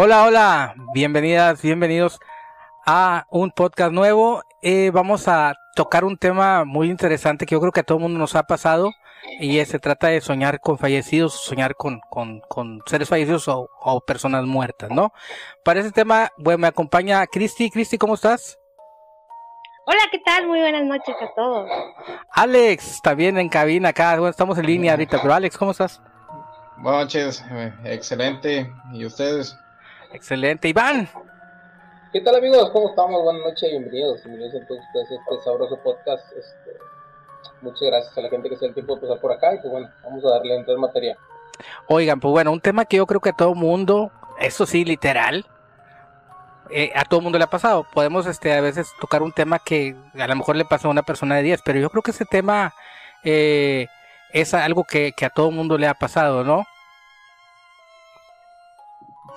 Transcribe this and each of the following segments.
Hola, hola, bienvenidas, bienvenidos a un podcast nuevo. Eh, vamos a tocar un tema muy interesante que yo creo que a todo el mundo nos ha pasado y se trata de soñar con fallecidos, soñar con, con, con seres fallecidos o, o, personas muertas, ¿no? Para ese tema, bueno, me acompaña Cristi. Cristi, ¿cómo estás? Hola, ¿qué tal? Muy buenas noches a todos. Alex, también en cabina acá, bueno, estamos en línea ahorita, pero Alex, ¿cómo estás? Buenas noches, eh, excelente. ¿Y ustedes? Excelente, Iván. ¿Qué tal amigos? ¿Cómo estamos? Buenas noches bienvenidos. Bienvenidos a todos ustedes a este sabroso podcast. Este, muchas gracias a la gente que se da el tiempo de pasar por acá y pues bueno, vamos a darle entrar en materia. Oigan, pues bueno, un tema que yo creo que a todo mundo, eso sí, literal, eh, a todo mundo le ha pasado. Podemos este, a veces tocar un tema que a lo mejor le pasó a una persona de 10, pero yo creo que ese tema eh, es algo que, que a todo mundo le ha pasado, ¿no?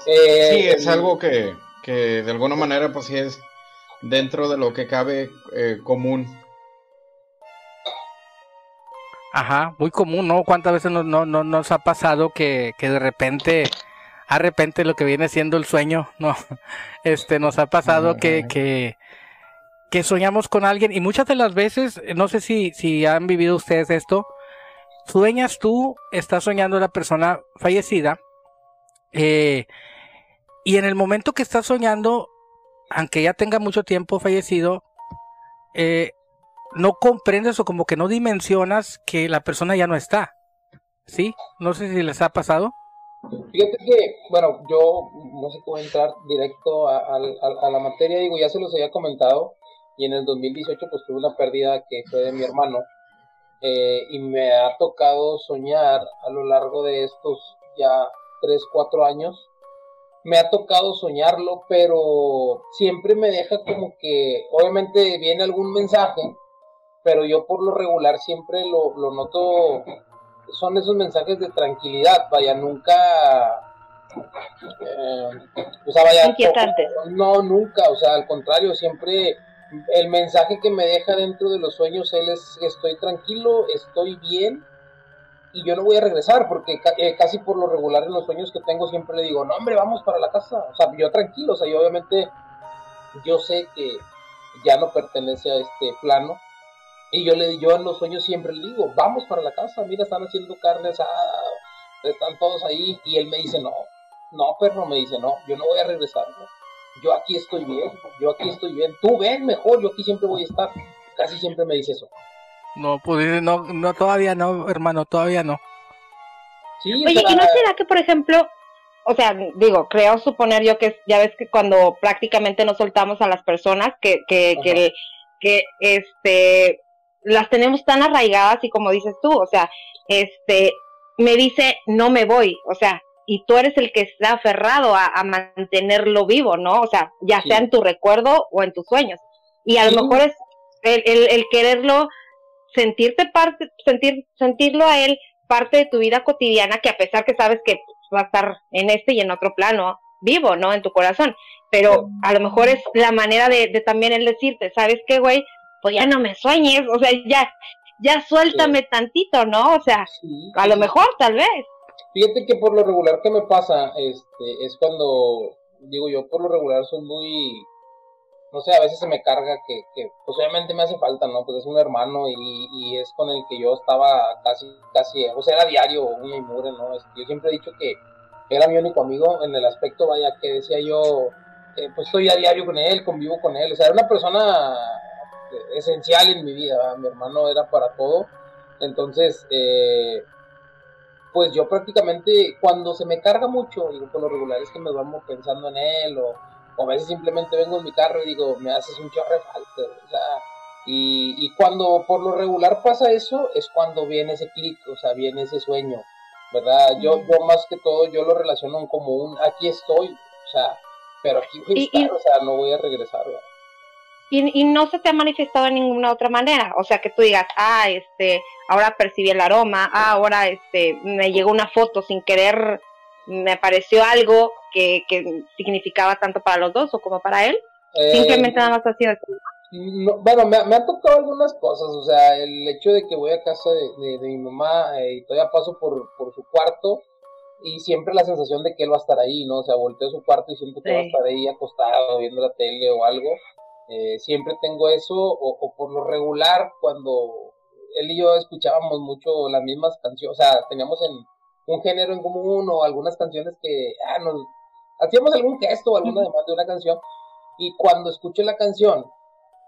Eh, sí, es algo que, que, de alguna manera pues sí es dentro de lo que cabe eh, común. Ajá, muy común, ¿no? ¿Cuántas veces no, no, no nos ha pasado que, que de repente, a repente lo que viene siendo el sueño, no, este, nos ha pasado que, que, que soñamos con alguien y muchas de las veces, no sé si, si han vivido ustedes esto, sueñas tú, estás soñando a la persona fallecida, eh, y en el momento que estás soñando, aunque ya tenga mucho tiempo fallecido, eh, no comprendes o como que no dimensionas que la persona ya no está. ¿Sí? No sé si les ha pasado. Fíjate que, bueno, yo no sé cómo entrar directo a, la materia, digo, ya se los había comentado, y en el 2018 pues tuve una pérdida que fue de mi hermano, eh, y me ha tocado soñar a lo largo de estos ya 3, 4 años, me ha tocado soñarlo, pero siempre me deja como que, obviamente viene algún mensaje, pero yo por lo regular siempre lo, lo noto, son esos mensajes de tranquilidad, vaya, nunca... Eh, o sea, vaya, Inquietante. No, nunca, o sea, al contrario, siempre el mensaje que me deja dentro de los sueños, él es, estoy tranquilo, estoy bien, y yo no voy a regresar porque eh, casi por lo regular en los sueños que tengo siempre le digo, no hombre, vamos para la casa, o sea, yo tranquilo, o sea, yo obviamente yo sé que ya no pertenece a este plano y yo le yo en los sueños siempre le digo, vamos para la casa, mira, están haciendo carne asada, están todos ahí y él me dice, no, no, perro, me dice, no, yo no voy a regresar, yo aquí estoy bien, yo aquí estoy bien, tú ven mejor, yo aquí siempre voy a estar, casi siempre me dice eso. No, pues no, no, todavía no, hermano, todavía no. Sí, Oye, ¿y no será que, por ejemplo, o sea, digo, creo suponer yo que ya ves que cuando prácticamente nos soltamos a las personas, que, que, que, que, este, las tenemos tan arraigadas y como dices tú, o sea, este, me dice, no me voy, o sea, y tú eres el que está aferrado a, a mantenerlo vivo, ¿no? O sea, ya sí. sea en tu recuerdo o en tus sueños. Y a sí. lo mejor es el, el, el quererlo sentirte parte, sentir, sentirlo a él parte de tu vida cotidiana, que a pesar que sabes que va a estar en este y en otro plano, vivo, ¿no? En tu corazón. Pero a lo mejor es la manera de, de también él decirte, ¿sabes qué, güey? Pues ya no me sueñes, o sea, ya, ya suéltame sí. tantito, ¿no? O sea, sí, a lo mejor, tal vez. Fíjate que por lo regular que me pasa, este, es cuando, digo yo, por lo regular soy muy, no sé, a veces se me carga que, pues obviamente me hace falta, ¿no? Pues es un hermano y, y es con el que yo estaba casi, casi, o sea, era diario, uña y mugre, ¿no? Yo siempre he dicho que era mi único amigo en el aspecto, vaya, que decía yo, eh, pues estoy a diario con él, convivo con él, o sea, era una persona esencial en mi vida, ¿verdad? mi hermano era para todo, entonces, eh, pues yo prácticamente, cuando se me carga mucho, digo, por lo regular es que me duermo pensando en él o o a veces simplemente vengo en mi carro y digo, me haces un chorre falta, o sea, y, y, cuando por lo regular pasa eso, es cuando viene ese clic, o sea, viene ese sueño, ¿verdad? Yo, yo más que todo, yo lo relaciono como un, aquí estoy, o sea, pero aquí voy a estar, y, o sea, no voy a regresar, ¿verdad? Y, y no se te ha manifestado de ninguna otra manera, o sea, que tú digas, ah, este, ahora percibí el aroma, ah, ahora, este, me llegó una foto sin querer, me apareció algo, que, que, significaba tanto para los dos o como para él? Eh, Simplemente nada más así. No, bueno, me, me, han tocado algunas cosas, o sea, el hecho de que voy a casa de, de, de mi mamá eh, y todavía paso por, por su cuarto y siempre la sensación de que él va a estar ahí, ¿no? O sea, volteo a su cuarto y siento que va a estar ahí acostado viendo la tele o algo. Eh, siempre tengo eso, o, por lo regular, cuando él y yo escuchábamos mucho las mismas canciones, o sea, teníamos en un género en común o algunas canciones que ah, nos hacíamos algún gesto o alguna demanda de una canción, y cuando escucho la canción,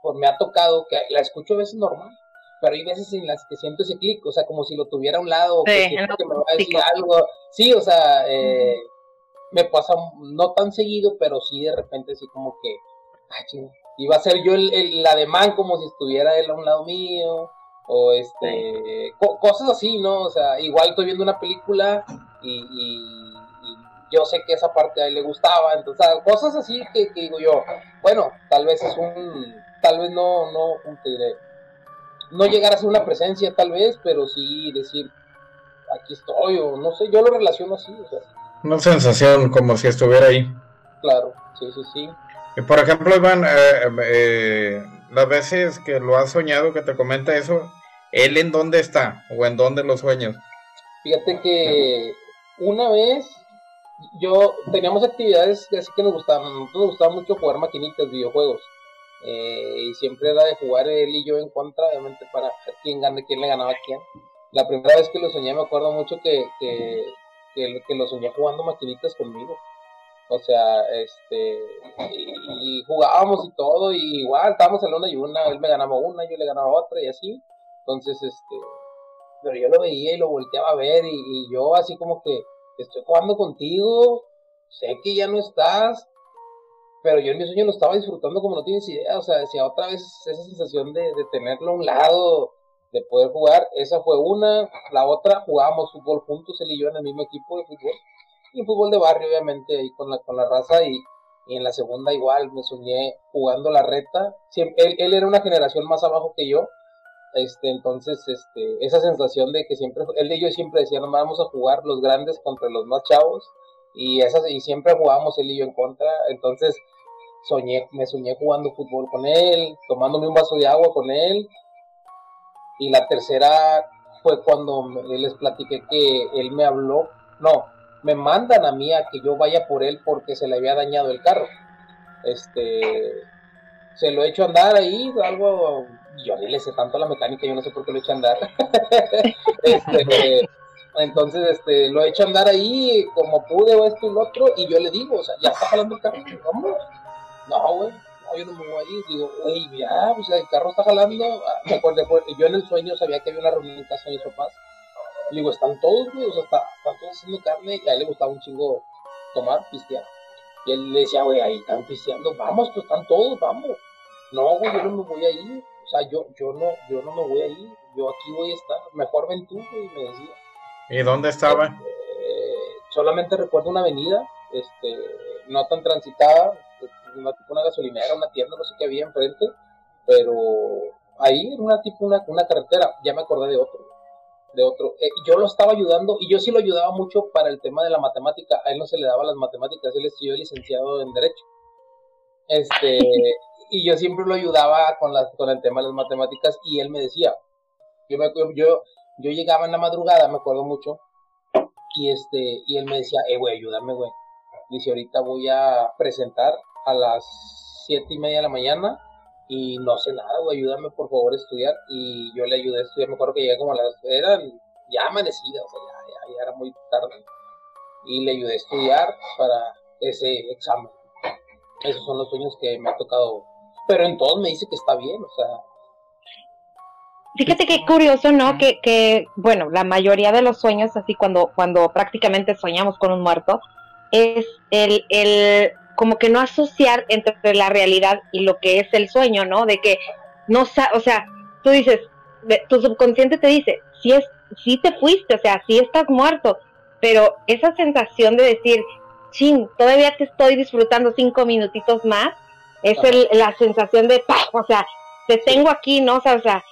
pues me ha tocado que la escucho a veces normal, pero hay veces en las que siento ese clic, o sea, como si lo tuviera a un lado, o que me va a decir algo. Sí, o sea, eh, me pasa no tan seguido, pero sí de repente así como que, iba a ser yo el, el, ademán como si estuviera él a un lado mío, o este, cosas así, ¿no? O sea, igual estoy viendo una película y, yo sé que esa parte a él le gustaba, entonces, cosas así que, que digo yo, bueno, tal vez es un, tal vez no, no, ¿cómo te diré? no llegar a ser una presencia tal vez, pero sí decir, aquí estoy, o no sé, yo lo relaciono así. Una sensación como si estuviera ahí. Claro, sí, sí, sí. Y por ejemplo, Iván, eh, eh, las veces que lo has soñado, que te comenta eso, ¿él en dónde está? ¿O en dónde los sueños? Fíjate que una vez yo teníamos actividades así que nos gustaban, nos gustaba mucho jugar maquinitas, videojuegos. Eh, y siempre era de jugar él y yo en contra, obviamente para quién gane, quién le ganaba a quién. La primera vez que lo soñé me acuerdo mucho que, que, que, lo soñé jugando maquinitas conmigo. O sea, este, y, jugábamos y todo, y igual estábamos en la una y una, él me ganaba una, yo le ganaba otra y así. Entonces, este, pero yo lo veía y lo volteaba a ver y, y yo así como que estoy jugando contigo, sé que ya no estás, pero yo en mi sueño lo estaba disfrutando como no tienes idea, o sea, decía otra vez esa sensación de, tenerlo a un lado, de poder jugar, esa fue una, la otra jugábamos fútbol juntos, él y yo en el mismo equipo de fútbol, y fútbol de barrio obviamente ahí con la, con la raza y, y en la segunda igual me soñé jugando la reta, él, él era una generación más abajo que yo, este, entonces, este, esa sensación de que siempre, él y yo siempre decían, vamos a jugar los grandes contra los más chavos, y esas, y siempre jugábamos él y yo en contra, entonces, soñé, me soñé jugando fútbol con él, tomándome un vaso de agua con él. Y la tercera fue cuando les platiqué que él me habló, no, me mandan a mí a que yo vaya por él porque se le había dañado el carro. Este, se lo he hecho andar ahí, algo, yo ni le sé tanto a la mecánica, yo no sé por qué lo he hecho andar. este, entonces, este, lo he hecho andar ahí como pude o esto y lo otro, y yo le digo, o sea, ya está jalando el carro, vamos no, güey, no, yo no me voy a ir. Digo, güey, ya, pues el carro está jalando. Ah, me acuerdo, yo en el sueño sabía que había una reunión en casa de mis papás. Digo, están todos, güey, o sea, están todos haciendo carne. Y a él le gustaba un chingo tomar, pistear. Y él le decía, güey, ahí están pisteando, vamos, pues están todos, vamos. No, güey, yo no me voy a ir. O sea, yo, yo no, yo no me voy a ir. Yo aquí voy a estar. Mejor ven tú, güey, me decía. ¿Y dónde estaba? Eh, solamente recuerdo una avenida, este, no tan transitada, una, tipo una gasolinera, una tienda, no sé qué había enfrente, pero ahí era una tipo una, una carretera, ya me acordé de otro, de otro. Eh, yo lo estaba ayudando y yo sí lo ayudaba mucho para el tema de la matemática, a él no se le daba las matemáticas, él estudió licenciado en Derecho. Este, y yo siempre lo ayudaba con, la, con el tema de las matemáticas y él me decía, yo, me, yo, yo llegaba en la madrugada, me acuerdo mucho, y este, y él me decía, eh, güey, ayúdame, güey. Dice, ahorita voy a presentar a las siete y media de la mañana y no sé nada, güey, ayúdame por favor a estudiar. Y yo le ayudé a estudiar, me acuerdo que llegué como a las, eran ya amanecidas, o sea, ya, ya, era muy tarde. Y le ayudé a estudiar para ese examen. Esos son los sueños que me ha tocado. Pero en todos me dice que está bien, o sea. Fíjate qué curioso, ¿no? Que, que, bueno, la mayoría de los sueños, así cuando, cuando prácticamente soñamos con un muerto, es el, el como que no asociar entre la realidad y lo que es el sueño, ¿no? De que no, o sea, tú dices, tu subconsciente te dice, si es, si te fuiste, o sea, si estás muerto, pero esa sensación de decir, chin, todavía te estoy disfrutando cinco minutitos más, es el, la sensación de, o sea, te tengo aquí, ¿no? O sea, o sea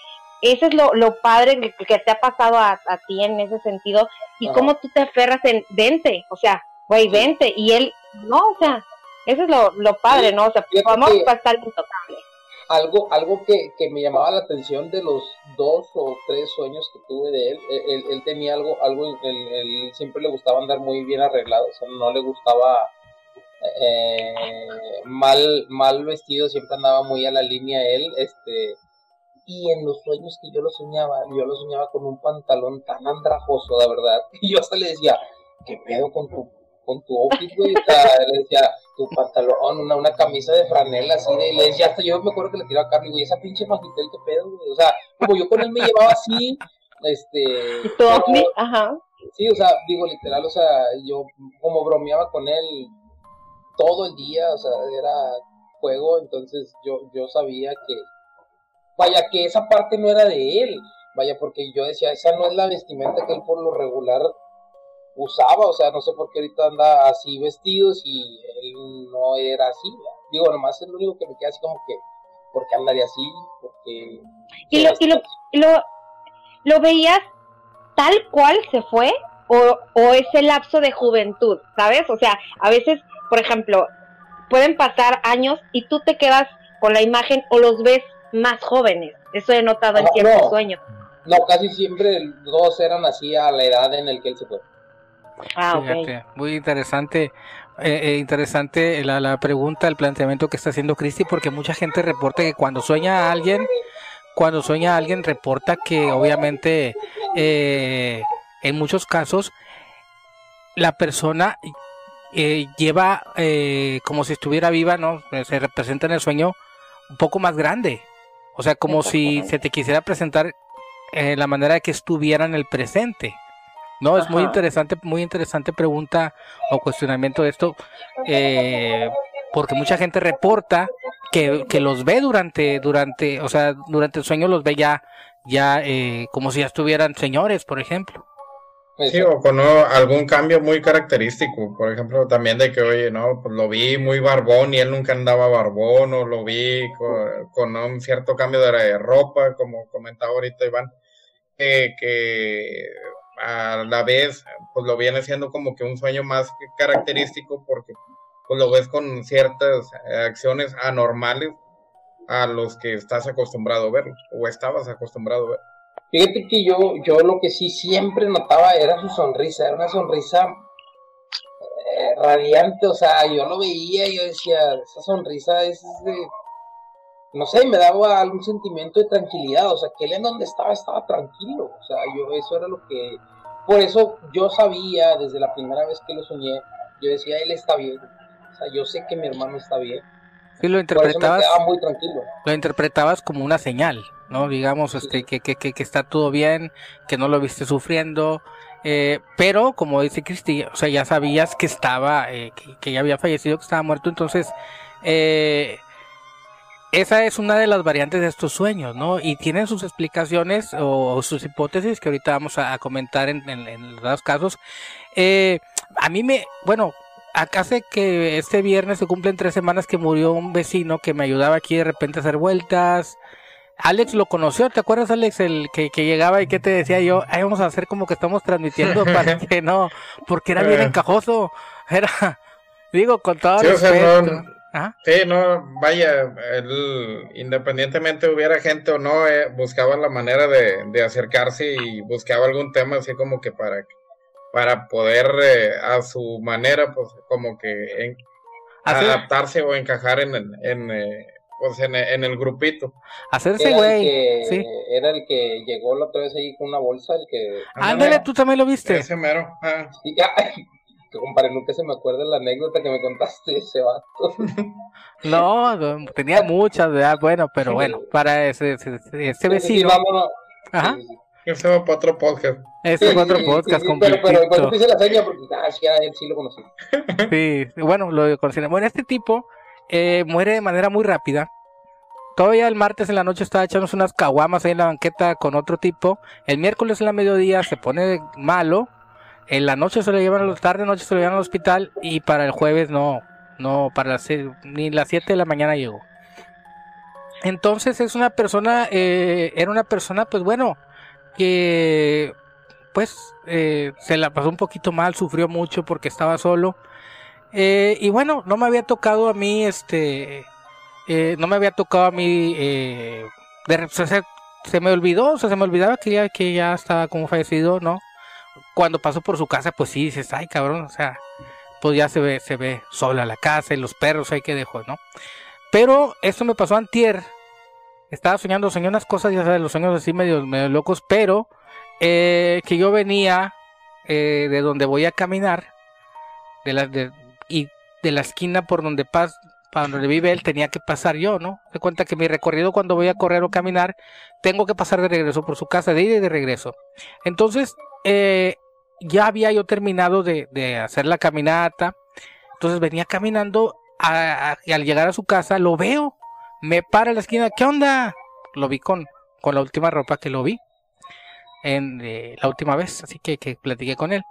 eso es lo, lo padre que, te ha pasado a, a, ti en ese sentido y cómo tú te aferras en, vente, o sea, güey, vente, y él, no, o sea, eso es lo, lo padre, ¿no? O sea, a estar intocable. algo, algo que, que, me llamaba la atención de los dos o tres sueños que tuve de él, él, él, tenía algo, algo él, siempre le gustaba andar muy bien arreglado, o sea, no le gustaba eh, mal, mal vestido, siempre andaba muy a la línea él, este, y en los sueños que yo lo soñaba, yo lo soñaba con un pantalón tan andrajoso, la verdad, y yo hasta le decía, ¿qué pedo con tu con tu outfit, güey. le decía, tu pantalón, una, una camisa de franela, así de. Le decía, hasta yo me acuerdo que le tiraba a Carly, güey, esa pinche magitel, qué pedo, güey. O sea, como yo con él me llevaba así, este. ¿Y tu outfit? Ajá. Sí, o sea, digo, literal, o sea, yo como bromeaba con él todo el día, o sea, era juego, entonces yo, yo sabía que. Vaya, que esa parte no era de él. Vaya, porque yo decía, esa no es la vestimenta que él por lo regular usaba, o sea, no sé por qué ahorita anda así vestidos y él no era así. Digo, nomás es lo único que me queda así como que, ¿por qué andaría así? Porque... ¿Y lo, y lo, lo, lo veías tal cual se fue o, o ese lapso de juventud, ¿sabes? O sea, a veces, por ejemplo, pueden pasar años y tú te quedas con la imagen o los ves más jóvenes. Eso he notado en ciertos sueños. No, casi siempre dos eran así a la edad en el que él se fue. Ah, muy interesante, eh, eh, interesante la, pregunta, el planteamiento que está haciendo Cristi, porque mucha gente reporta que cuando sueña a alguien, cuando sueña a alguien reporta que obviamente eh, en muchos casos la persona lleva como si estuviera viva, no, se representa en el sueño un poco más grande, o sea, como si se te quisiera presentar la manera de que estuviera en el presente. No, es muy interesante, muy interesante pregunta o cuestionamiento de esto, eh, porque mucha gente reporta que, que, los ve durante, durante, o sea, durante el sueño los ve ya, ya eh, como si ya estuvieran señores, por ejemplo. Sí, o con algún cambio muy característico, por ejemplo, también de que, oye, no, pues lo vi muy barbón y él nunca andaba barbón, o lo vi con, un cierto cambio de ropa, como comentaba ahorita Iván, que a la vez pues lo viene siendo como que un sueño más característico porque pues lo ves con ciertas acciones anormales a los que estás acostumbrado a ver o estabas acostumbrado a ver. Fíjate que yo, yo lo que sí siempre notaba era su sonrisa, era una sonrisa eh, radiante, o sea, yo lo veía y yo decía, esa sonrisa es de, no sé, me daba algún sentimiento de tranquilidad, o sea, que él en donde estaba estaba tranquilo, o sea, yo eso era lo que, por eso yo sabía desde la primera vez que lo soñé, yo decía, él está bien, o sea, yo sé que mi hermano está bien. Sí, lo interpretabas. muy tranquilo. Lo interpretabas como una señal, ¿no? Digamos, este, que, que, que, está todo bien, que no lo viste sufriendo, eh, pero como dice Cristi, o sea, ya sabías que estaba, eh, que, que, ya había fallecido, que estaba muerto, entonces, eh, esa es una de las variantes de estos sueños, ¿no? Y tienen sus explicaciones o, sus hipótesis que ahorita vamos a, comentar en, los dos casos. Eh, a mí me, bueno, acá sé que este viernes se cumplen tres semanas que murió un vecino que me ayudaba aquí de repente a hacer vueltas. Alex lo conoció, ¿te acuerdas Alex? El que, llegaba y que te decía yo, ahí vamos a hacer como que estamos transmitiendo para que no, porque era bien eh. encajoso, era, digo, con todo respeto. Sí, no, vaya, él, independientemente hubiera gente o no, eh, buscaba la manera de, acercarse y buscaba algún tema así como que para, para poder eh, a su manera, pues como que adaptarse o encajar en, en, eh, pues, en, en, el grupito. Hacerse güey. Sí. Era el que llegó la otra vez ahí con una bolsa, el que... Ándale, tú también lo viste. Ese mero. Ah compadre, nunca se me acuerda la anécdota que me contaste ese vato. No, tenía muchas, ¿verdad? Bueno, pero bueno, para ese, ese, vecino. Sí, vámonos. Ajá. Ese va para otro podcast. Ese va otro podcast sí, Pero, pero cuando hice la seña, porque ah, sí, él sí lo conocí. Sí, bueno, lo conocí. Bueno, este tipo eh, muere de manera muy rápida. Todavía el martes en la noche estaba echándose unas caguamas ahí en la banqueta con otro tipo. El miércoles en la mediodía se pone malo en la noche se lo llevan a la tarde, noche se lo llevan al hospital y para el jueves no, no, para las, ni las 7 de la mañana llegó. Entonces es una persona, eh, era una persona, pues bueno, que pues eh, se la pasó un poquito mal, sufrió mucho porque estaba solo. Eh, y bueno, no me había tocado a mí este eh, no me había tocado a mí, eh, de, se, se, me olvidó, o sea, se me olvidaba que ya, que ya estaba como fallecido, ¿no? Cuando paso por su casa, pues sí, dices, ay cabrón, o sea, pues ya se ve, se ve sola la casa y los perros ahí que dejó, ¿no? Pero esto me pasó antier, estaba soñando, soñé unas cosas, ya sabes, los sueños así medio, medio locos, pero eh, que yo venía eh, de donde voy a caminar, de la, de, y de la esquina por donde pas, para donde vive él, tenía que pasar yo, ¿no? De cuenta que mi recorrido cuando voy a correr o caminar, tengo que pasar de regreso por su casa, de ida y de regreso. Entonces, eh, ya había yo terminado de, hacer la caminata, entonces venía caminando y al llegar a su casa lo veo, me para en la esquina, ¿qué onda? Lo vi con, con la última ropa que lo vi en eh, la última vez, así que, que platiqué con él.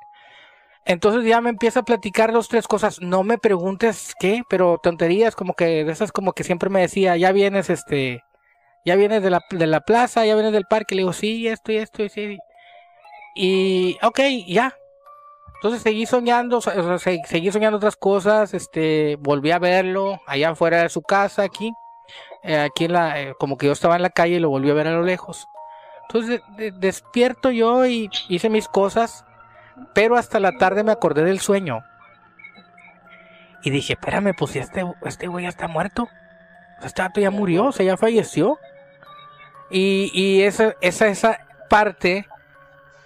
Entonces ya me empieza a platicar dos, tres cosas. No me preguntes qué, pero tonterías como que de esas como que siempre me decía, ya vienes este, ya vienes de la, de la plaza, ya vienes del parque. Le digo, sí, esto y esto y sí. Y, ok, ya. Entonces seguí soñando, o sea, seguí soñando otras cosas, este, volví a verlo allá afuera de su casa, aquí, eh, aquí en la, eh, como que yo estaba en la calle y lo volví a ver a lo lejos. Entonces de, de, despierto yo y hice mis cosas, pero hasta la tarde me acordé del sueño. Y dije, espérame, pues si este, este güey ya está muerto. Este vato ya murió, o sea, ya falleció. Y, y esa, esa, esa parte,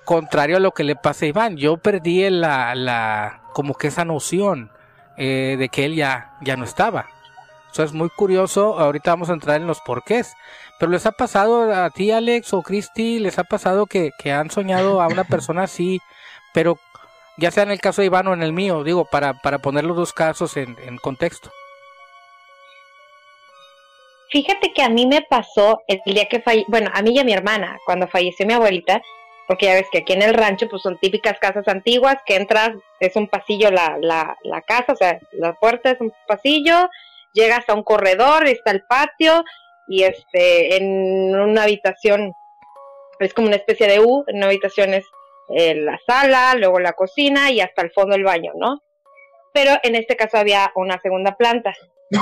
contrario a lo que le pasa a Iván, yo perdí la, la como que esa noción eh, de que él ya, ya no estaba. Eso es muy curioso, ahorita vamos a entrar en los porqués. Pero les ha pasado a ti, Alex o Christy, les ha pasado que, que han soñado a una persona así, pero ya sea en el caso de Iván o en el mío, digo, para, para poner los dos casos en, contexto. Fíjate que a mí me pasó el día que falleció, bueno, a mí y a mi hermana, cuando falleció mi abuelita, porque ya ves que aquí en el rancho pues son típicas casas antiguas, que entras, es un pasillo la, la, la casa, o sea, la puerta es un pasillo, llegas a un corredor, está el patio, y este, en una habitación, es como una especie de U, en una habitación es eh, la sala, luego la cocina y hasta el fondo el baño, ¿no? Pero en este caso había una segunda planta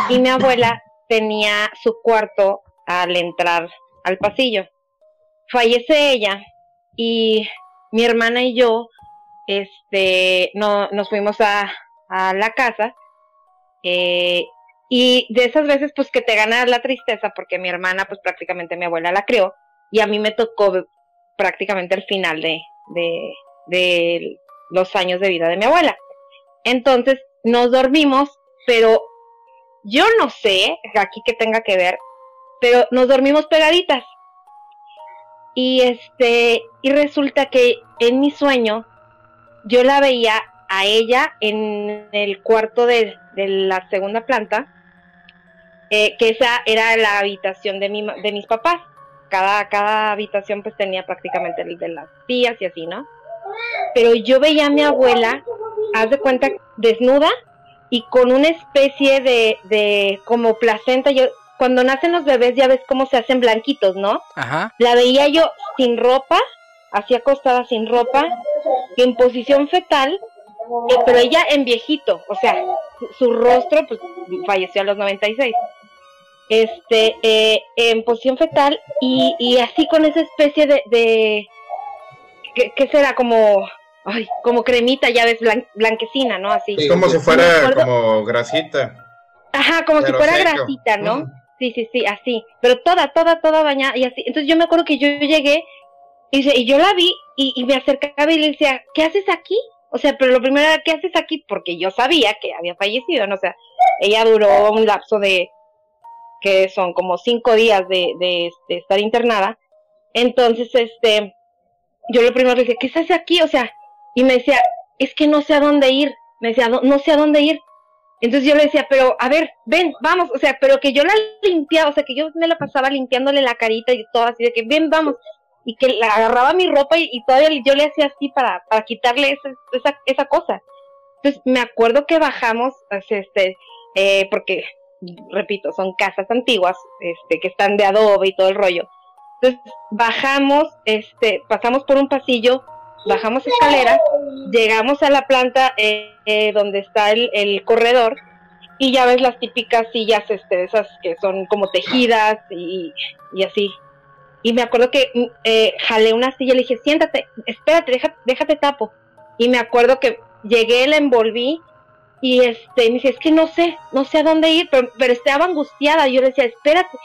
y mi abuela tenía su cuarto al entrar al pasillo. Fallece ella y mi hermana y yo, este, no, nos fuimos a, la casa eh, y de esas veces, pues que te gana la tristeza, porque mi hermana, pues prácticamente mi abuela la crió, y a mí me tocó prácticamente el final de, de, los años de vida de mi abuela. Entonces, nos dormimos, pero yo no sé, aquí que tenga que ver, pero nos dormimos pegaditas. Y este, y resulta que en mi sueño yo la veía a ella en el cuarto de, de la segunda planta eh, que esa era la habitación de, mi, de mis papás. Cada, cada habitación pues tenía prácticamente el de las tías y así, ¿no? Pero yo veía a mi abuela, haz de cuenta, desnuda y con una especie de, de como placenta. Yo, cuando nacen los bebés ya ves cómo se hacen blanquitos, ¿no? Ajá. La veía yo sin ropa, así acostada sin ropa, en posición fetal, eh, pero ella en viejito, o sea, su, su rostro pues falleció a los 96 este, eh, en posición fetal y, y, así con esa especie de, de ¿qué, será? Como, ay, como cremita, ya ves, blan, blanquecina, ¿no? Así. Es como si fuera como grasita. Ajá, como si fuera seco. grasita, ¿no? Mm. Sí, sí, sí, así. Pero toda, toda, toda bañada y así. Entonces yo me acuerdo que yo llegué y, y yo la vi y, y me acercaba y le decía, ¿qué haces aquí? O sea, pero lo primero era, ¿qué haces aquí? Porque yo sabía que había fallecido, ¿no? O sea, ella duró un lapso de que son como cinco días de, estar internada. Entonces, este, yo lo primero le dije, ¿qué hace aquí? O sea, y me decía, es que no sé a dónde ir. Me decía, no, no sé a dónde ir. Entonces yo le decía, pero a ver, ven, vamos, o sea, pero que yo la limpiaba, o sea, que yo me la pasaba limpiándole la carita y todo así, de que ven, vamos, y que la agarraba mi ropa y, todavía yo le hacía así para, para quitarle esa, esa, cosa. Entonces me acuerdo que bajamos, este, eh, porque repito, son casas antiguas, este, que están de adobe y todo el rollo. Entonces, bajamos, este, pasamos por un pasillo, bajamos escaleras, llegamos a la planta eh, eh, donde está el, el, corredor, y ya ves las típicas sillas, este, esas que son como tejidas y, y así. Y me acuerdo que mm, eh, jalé una silla y le dije, siéntate, espérate, déjate, déjate tapo. Y me acuerdo que llegué, la envolví y este, me dice, es que no sé, no sé a dónde ir, pero, pero estaba angustiada. Yo le decía, espérate.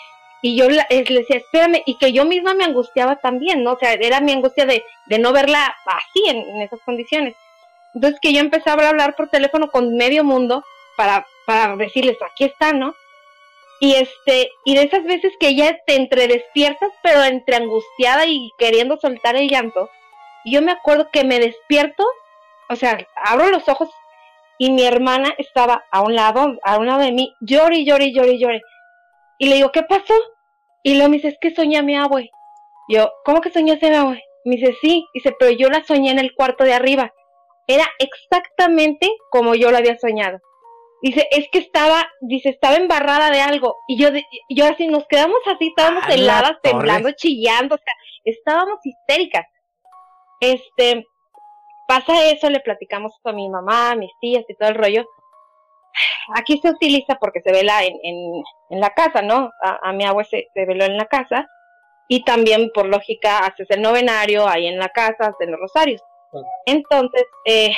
Y yo le decía, espérame, y que yo misma me angustiaba también, ¿no? O sea, era mi angustia de, de no verla así, en, en esas condiciones. Entonces que yo empezaba a hablar por teléfono con medio mundo para, para decirles, aquí está, ¿no? Y este, y de esas veces que ya te entre despiertas, pero entre angustiada y queriendo soltar el llanto, yo me acuerdo que me despierto, o sea, abro los ojos y mi hermana estaba a un lado, a un lado de mí, llore, llore, llore, llore. Y le digo, ¿qué pasó? Y luego me dice, es que soñé a mi abue. Yo, ¿cómo que soñaste a mi abue? Me dice, sí. Dice, pero yo la soñé en el cuarto de arriba. Era exactamente como yo lo había soñado. Dice, es que estaba, dice, estaba embarrada de algo. Y yo, yo así, nos quedamos así, estábamos heladas, temblando, chillando, o sea, estábamos histéricas. Este, pasa eso, le platicamos a mi mamá, a mis tías y todo el rollo. Aquí se utiliza porque se vela en, en, en la casa, ¿no? A, mi abuela se, se, veló en la casa. Y también, por lógica, haces el novenario ahí en la casa, hacen los rosarios. Entonces, eh,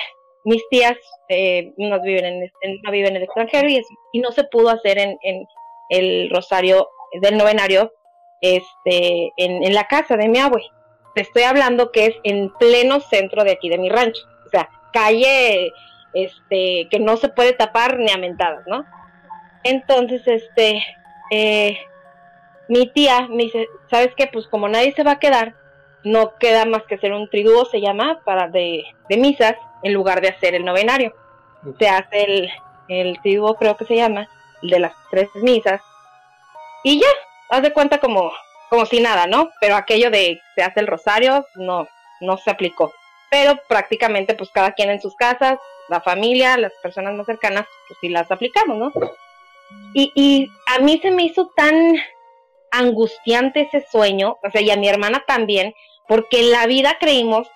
mis tías eh, no, viven en, no viven en el extranjero y, y no se pudo hacer en, en, el rosario del novenario este, en, en la casa de mi abue. Te estoy hablando que es en pleno centro de aquí de mi rancho. O sea, calle este, que no se puede tapar ni a mentadas, ¿no? Entonces, este, eh, mi tía me dice, ¿sabes qué? Pues como nadie se va a quedar, no queda más que hacer un triduo, se llama, para de, de misas, en lugar de hacer el novenario. Se hace el, el triduo, creo que se llama, el de las tres misas. Y ya, haz de cuenta como, como si nada, ¿no? Pero aquello de se hace el rosario, no, no se aplicó. Pero prácticamente, pues cada quien en sus casas, la familia, las personas más cercanas, pues sí las aplicamos, ¿no? Y, y a mí se me hizo tan angustiante ese sueño, o sea, y a mi hermana también, porque en la vida creímos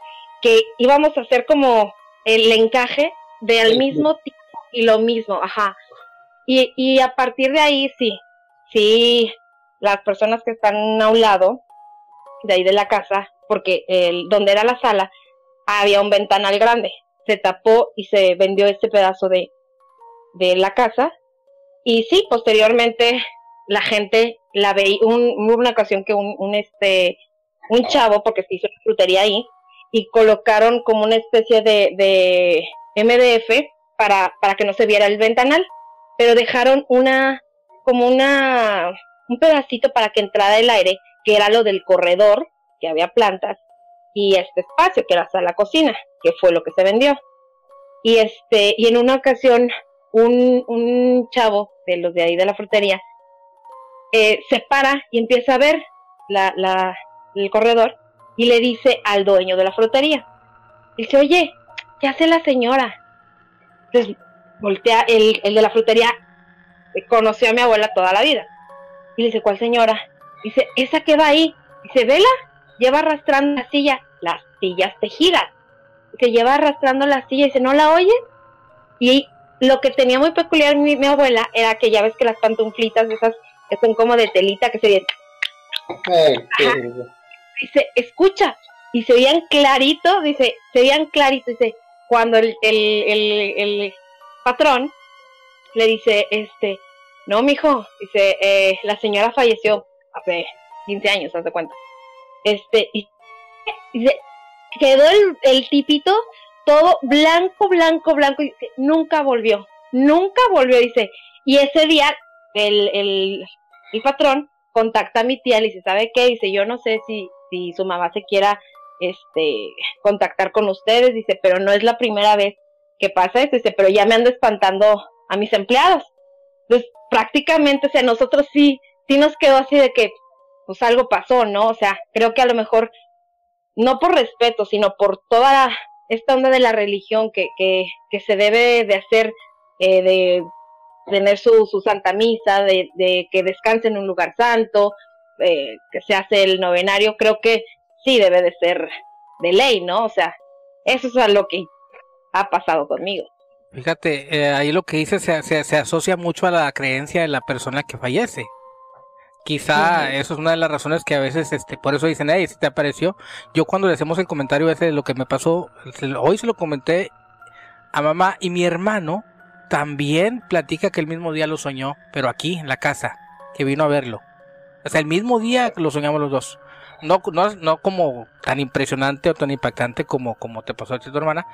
que íbamos a hacer como el encaje del mismo tipo y lo mismo, ajá. Y, y a partir de ahí, sí, sí, las personas que están a un lado de ahí de la casa, porque el, donde era la sala, había un ventanal grande, se tapó y se vendió ese pedazo de, de la casa. Y sí, posteriormente la gente la veía, un, una ocasión que un, un, este, un chavo, porque se hizo una frutería ahí, y colocaron como una especie de, de MDF para, para que no se viera el ventanal, pero dejaron una, como una, un pedacito para que entrara el aire, que era lo del corredor, que había plantas, y este espacio, que era la cocina, que fue lo que se vendió. Y este, y en una ocasión, un, un chavo de los de ahí de la frutería, eh, se para y empieza a ver la, la, el corredor y le dice al dueño de la frutería, dice, oye, ¿qué hace la señora? Entonces voltea, el, el de la frutería conoció a mi abuela toda la vida. Y le dice, ¿cuál señora? Dice, esa que va ahí. Dice, vela, lleva arrastrando la silla, las sillas tejidas. Que lleva arrastrando la silla. Dice, ¿no la oye? Y lo que tenía muy peculiar mi, mi abuela era que ya ves que las pantuflitas esas que son como de telita que se vienen. Dice, escucha, y se veían clarito, dice, se veían clarito, dice, cuando el, el, el, el patrón le dice, este, no, mijo, dice, eh, la señora falleció hace 15 años, hace cuenta. Este, y dice, quedó el, el tipito todo blanco, blanco, blanco, y dice, nunca volvió, nunca volvió, dice, y ese día el, el, el patrón contacta a mi tía, le dice, ¿sabe qué? Dice, yo no sé si, si su mamá se quiera este contactar con ustedes, dice, pero no es la primera vez que pasa esto, dice, pero ya me ando espantando a mis empleados. Entonces, prácticamente, o sea, nosotros sí, sí nos quedó así de que, pues algo pasó, ¿no? O sea, creo que a lo mejor, no por respeto, sino por toda esta onda de la religión que, que, que se debe de hacer, eh, de tener su, su santa misa, de, de, que descanse en un lugar santo, eh, que se hace el novenario, creo que sí debe de ser de ley, ¿no? O sea, eso es lo que ha pasado conmigo. Fíjate, eh, ahí lo que dice se, se, asocia mucho a la creencia de la persona que fallece. Quizá eso es una de las razones que a veces, este, por eso dicen, hey, si te apareció. Yo cuando le hacemos el comentario ese de lo que me pasó, hoy se lo comenté a mamá y mi hermano también platica que el mismo día lo soñó, pero aquí, en la casa, que vino a verlo. O sea, el mismo día lo soñamos los dos. No, no, no como tan impresionante o tan impactante como, como te pasó a ti tu hermana,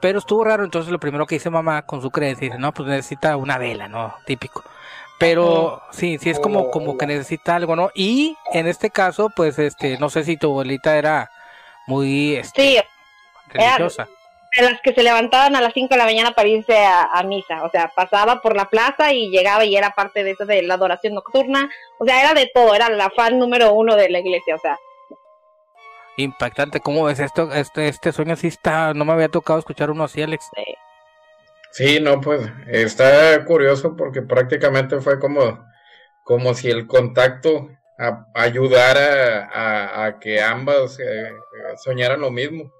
pero estuvo raro, entonces lo primero que dice mamá con su creencia, dice, no, pues necesita una vela, ¿no? Típico. Pero sí, sí es como, como que necesita algo, ¿no? Y en este caso, pues, este, no sé si tu abuelita era muy este, religiosa. de las que se levantaban a las 5 de la mañana para irse a, misa, o sea, pasaba por la plaza y llegaba y era parte de eso de la adoración nocturna, o sea, era de todo, era la fan número uno de la iglesia, o sea, impactante. ¿Cómo ves esto? Este, este sueño así está, no me había tocado escuchar uno así, Alex. Sí, no, pues está curioso porque prácticamente fue como, como si el contacto ayudara a, que ambas eh, soñaran lo mismo.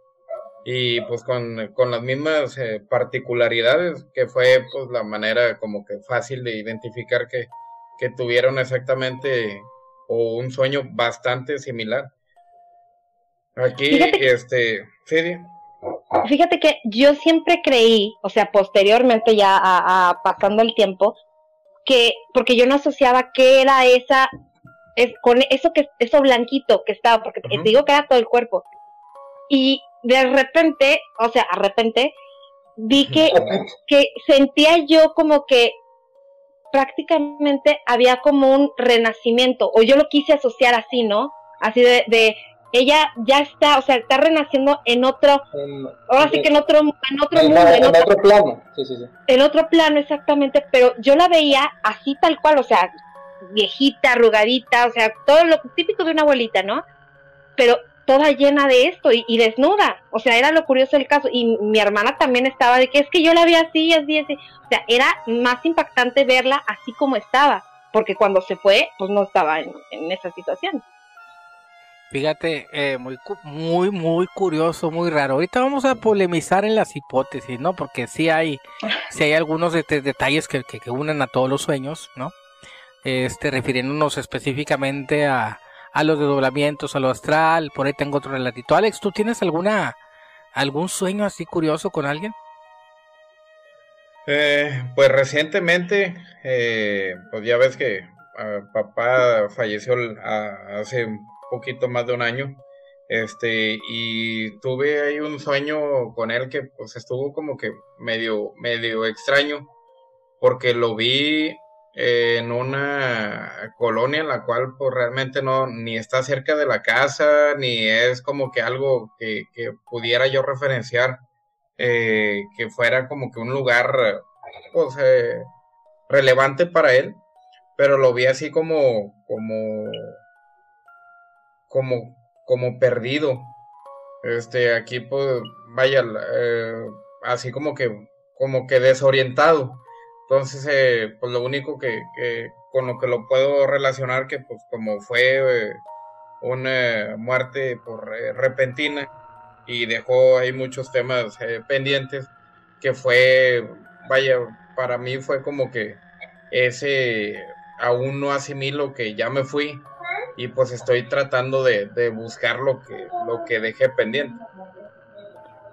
Y pues con, las mismas eh, particularidades, que fue pues la manera como que fácil de identificar que, que tuvieron exactamente o un sueño bastante similar. Aquí, este, sí, Fíjate que yo siempre creí, o sea, posteriormente ya a, pasando el tiempo, que, porque yo no asociaba qué era esa, es, con eso que, eso blanquito que estaba, porque te digo que era todo el cuerpo. Y de repente, o sea, de repente, vi que, que sentía yo como que prácticamente había como un renacimiento, o yo lo quise asociar así, ¿no? Así de, de ella ya está, o sea, está renaciendo en otro, ahora sí que en otro, en otro mundo, en, otro, plano, sí, sí, sí. En otro plano, exactamente, pero yo la veía así tal cual, o sea, viejita, arrugadita, o sea, todo lo típico de una abuelita, ¿no? Pero toda llena de esto y, desnuda, o sea, era lo curioso del caso, y mi hermana también estaba de que es que yo la vi así, así, así, o sea, era más impactante verla así como estaba, porque cuando se fue, pues no estaba en, en esa situación. Fíjate, eh, muy, muy, muy curioso, muy raro. Ahorita vamos a polemizar en las hipótesis, ¿no? Porque sí hay, sí hay algunos detalles que, que, unen a todos los sueños, ¿no? Este, refiriéndonos específicamente a, a los desdoblamientos, a lo astral. Por ahí tengo otro relatito. Alex, ¿tú tienes alguna, algún sueño así curioso con alguien? Eh, pues recientemente, eh, pues ya ves que ah, papá falleció hace poquito más de un año. Este, y tuve ahí un sueño con él que pues estuvo como que medio, medio extraño, porque lo vi en una colonia en la cual pues realmente no, ni está cerca de la casa, ni es como que algo que, pudiera yo referenciar, eh, que fuera como que un lugar pues eh, relevante para él, pero lo vi así como, como como, como perdido. Este, aquí pues, vaya, eh, así como que, como que desorientado. Entonces, eh, pues lo único que, con lo que lo puedo relacionar, que pues como fue eh, una muerte por repentina y dejó ahí muchos temas pendientes, que fue, vaya, para mí fue como que ese aún no asimilo que ya me fui y pues estoy tratando de, buscar lo que, lo que dejé pendiente.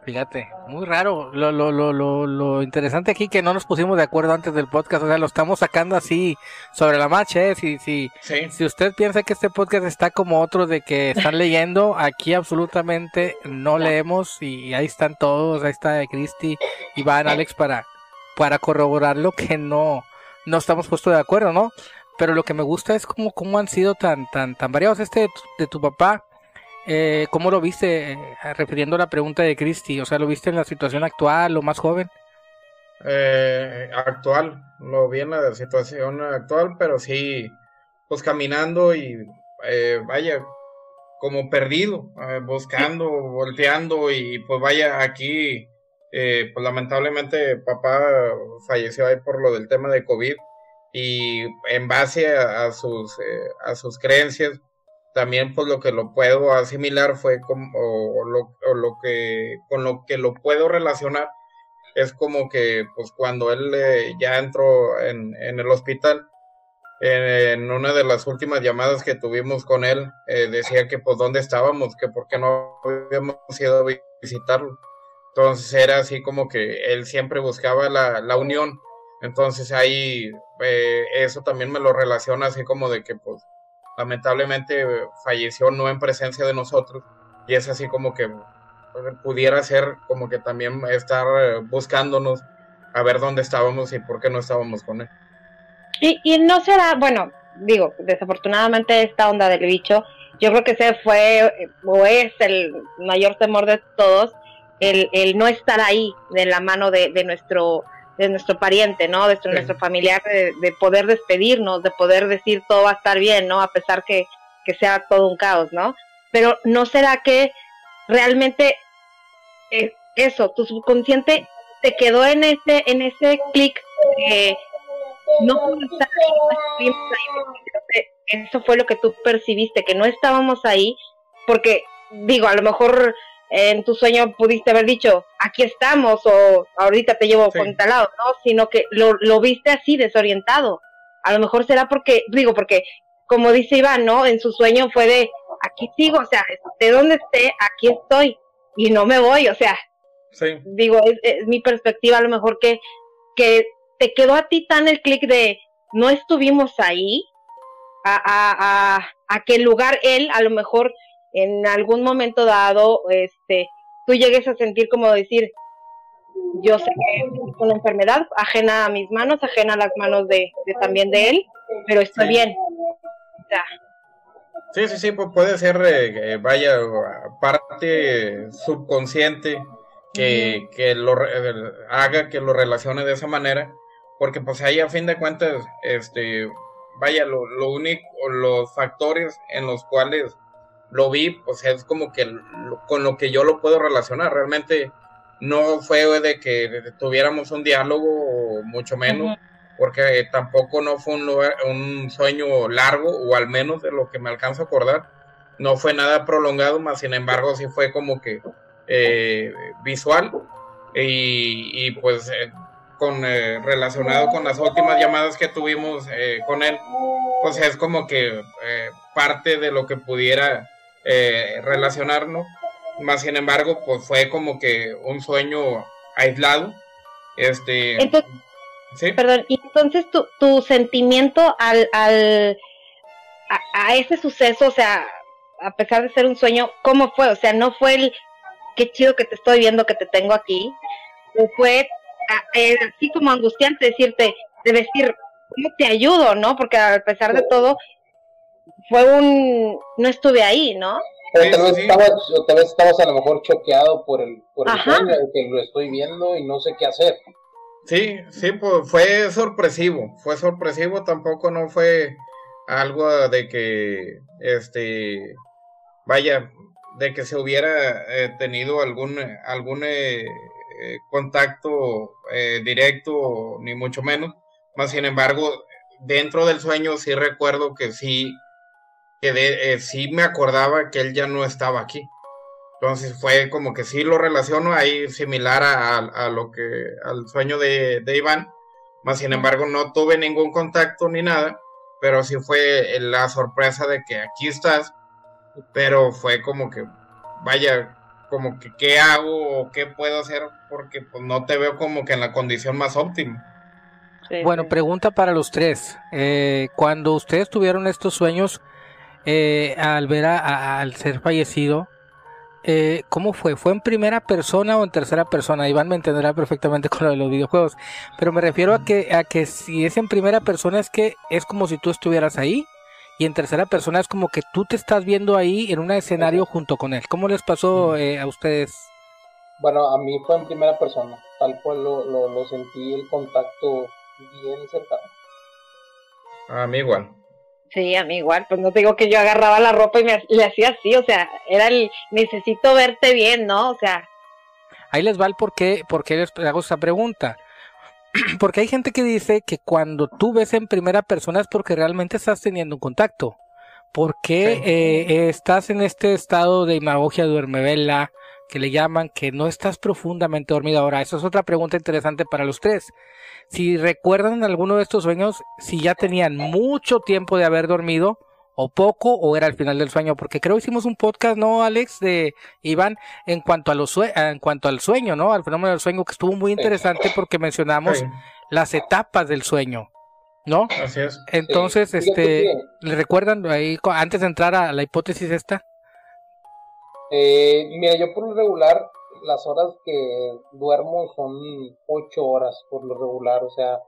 Fíjate, muy raro. Lo, lo, lo, lo, lo interesante aquí que no nos pusimos de acuerdo antes del podcast, o sea, lo estamos sacando así sobre la marcha, ¿eh? Si, si, si usted piensa que este podcast está como otro de que están leyendo, aquí absolutamente no leemos y ahí están todos, ahí está Cristi, Iván, Alex para, para corroborar lo que no, no estamos puestos de acuerdo, ¿no? Pero lo que me gusta es cómo, cómo han sido tan, tan, tan variados. Este de tu, papá, eh, ¿cómo lo viste? Eh, refiriendo a la pregunta de Cristi, o sea, ¿lo viste en la situación actual o más joven? Eh, actual, lo vi en la situación actual, pero sí, pues caminando y eh, vaya, como perdido, buscando, volteando y pues vaya, aquí, pues lamentablemente papá falleció ahí por lo del tema de COVID y en base a, sus, eh, a sus creencias, también pues lo que lo puedo asimilar fue como, o, lo, o lo, que, con lo que lo puedo relacionar, es como que pues cuando él eh, ya entró en, en, el hospital, en, una de las últimas llamadas que tuvimos con él, eh, decía que pues dónde estábamos, que por qué no habíamos ido a visitarlo. Entonces era así como que él siempre buscaba la, la unión. Entonces ahí eh, eso también me lo relaciona así como de que pues lamentablemente falleció no en presencia de nosotros y es así como que pudiera ser como que también estar buscándonos a ver dónde estábamos y por qué no estábamos con él. Y, y no será, bueno, digo, desafortunadamente esta onda del bicho, yo creo que ese fue o es el mayor temor de todos, el, el no estar ahí de la mano de nuestro de nuestro pariente, ¿no? De nuestro, familiar, de, de, poder despedirnos, de poder decir todo va a estar bien, ¿no? A pesar que, que sea todo un caos, ¿no? Pero ¿no será que realmente eso, tu subconsciente te quedó en ese, en ese clic de no eso fue lo que tú percibiste, que no estábamos ahí, porque digo, a lo mejor en tu sueño pudiste haber dicho, aquí estamos, o ahorita te llevo con tal lado, ¿no? Sino que lo, lo viste así, desorientado. A lo mejor será porque, digo, porque como dice Iván, ¿no? En su sueño fue de, aquí sigo, o sea, de donde esté, aquí estoy y no me voy, o sea, digo, es, mi perspectiva a lo mejor que, que te quedó a ti tan el clic de no estuvimos ahí, a, a, a, a que el lugar él a lo mejor en algún momento dado, este, tú llegues a sentir como decir, yo sé que es una enfermedad ajena a mis manos, ajena a las manos de, también de él, pero estoy bien. Sí, sí, sí, pues puede ser, eh, vaya, parte subconsciente que, que lo haga que lo relacione de esa manera, porque pues ahí a fin de cuentas, este, vaya, lo, lo único, los factores en los cuales lo vi, pues es como que con lo que yo lo puedo relacionar, realmente no fue de que tuviéramos un diálogo, mucho menos porque tampoco no fue un, un sueño largo, o al menos de lo que me alcanzo a acordar, no fue nada prolongado, más sin embargo sí fue como que eh, visual. Y, pues eh, con eh, relacionado con las últimas llamadas que tuvimos con él, pues es como que parte de lo que pudiera relacionarnos, más sin embargo pues fue como que un sueño aislado, este... Perdón, y entonces tu, tu sentimiento al, al a, ese suceso, o sea, a pesar de ser un sueño, ¿cómo fue? O sea, no fue el qué chido que te estoy viendo, que te tengo aquí, o fue eh, así como angustiante decirte, de decir, ¿cómo te ayudo, no? Porque a pesar de todo, fue un, no estuve ahí, ¿no? Pero tal, vez estabas, tal vez estabas a lo mejor choqueado por el, por el sueño, que lo estoy viendo y no sé qué hacer. Sí, sí, pues fue sorpresivo, fue sorpresivo, tampoco no fue algo de que, este, vaya, de que se hubiera eh, tenido algún, algún eh, eh, contacto directo, ni mucho menos, más sin embargo, dentro del sueño sí recuerdo que sí, que de, sí me acordaba que él ya no estaba aquí. Entonces fue como que sí lo relaciono ahí similar a, lo que al sueño de, Iván, más sin embargo no tuve ningún contacto ni nada, pero sí fue la sorpresa de que aquí estás, pero fue como que vaya, como que qué hago o qué puedo hacer porque pues no te veo como que en la condición más óptima. bueno, pregunta para los tres. Eh, cuando ustedes tuvieron estos sueños, eh, al ver a, al ser fallecido, eh, ¿cómo fue? ¿Fue en primera persona o en tercera persona? Iván me entenderá perfectamente con lo de los videojuegos, pero me refiero a que, a que si es en primera persona es que es como si tú estuvieras ahí y en tercera persona es como que tú te estás viendo ahí en un escenario junto con él. ¿Cómo les pasó eh, a ustedes? Bueno, a mí fue en primera persona, tal cual lo, lo, sentí el contacto bien cercano. A mí igual. Sí, a mí igual, pues no te digo que yo agarraba la ropa y me le hacía así, o sea, era el necesito verte bien, ¿no? O sea. Ahí les va el por qué, por qué les hago esa pregunta. Porque hay gente que dice que cuando tú ves en primera persona es porque realmente estás teniendo un contacto. Porque eh, estás en este estado de imagogia duermevela, que le llaman que no estás profundamente dormido ahora. Eso es otra pregunta interesante para los tres. Si recuerdan alguno de estos sueños, si ya tenían mucho tiempo de haber dormido o poco o era al final del sueño, porque creo que hicimos un podcast, ¿no, Alex? De Iván, en cuanto a los en cuanto al sueño, ¿no? Al fenómeno del sueño, que estuvo muy interesante porque mencionamos las etapas del sueño, ¿no? Así es. Entonces, este, ¿le recuerdan ahí antes de entrar a la hipótesis esta? Eh, mira, yo por lo regular, las horas que duermo son ocho horas por lo regular, o sea,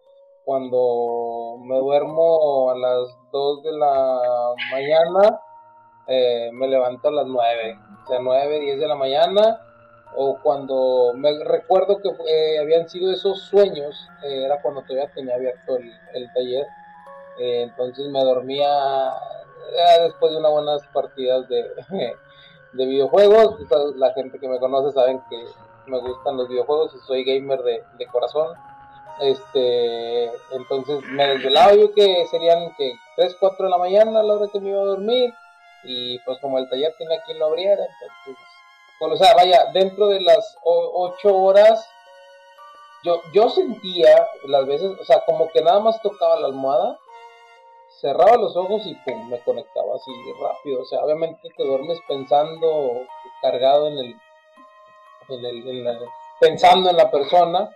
cuando me duermo a las 2 de la mañana, eh, me levanto a las 9, o sea, 9, 10 de la mañana, o cuando me recuerdo que eh, habían sido esos sueños, eh, era cuando todavía tenía abierto el, taller, entonces me dormía después de unas buenas partidas de, de videojuegos, la gente que me conoce saben que me gustan los videojuegos y soy gamer de, de corazón. Este, entonces me desvelaba yo que serían que 3, 4 de la mañana a la hora que me iba a dormir. Y pues como el taller tiene quien lo abriera, entonces, pues, o sea, vaya, dentro de las 8 horas, yo, yo sentía las veces, o sea, como que nada más tocaba la almohada, cerraba los ojos y pum, me conectaba así rápido. O sea, obviamente te duermes pensando, cargado en el, en el, pensando en la persona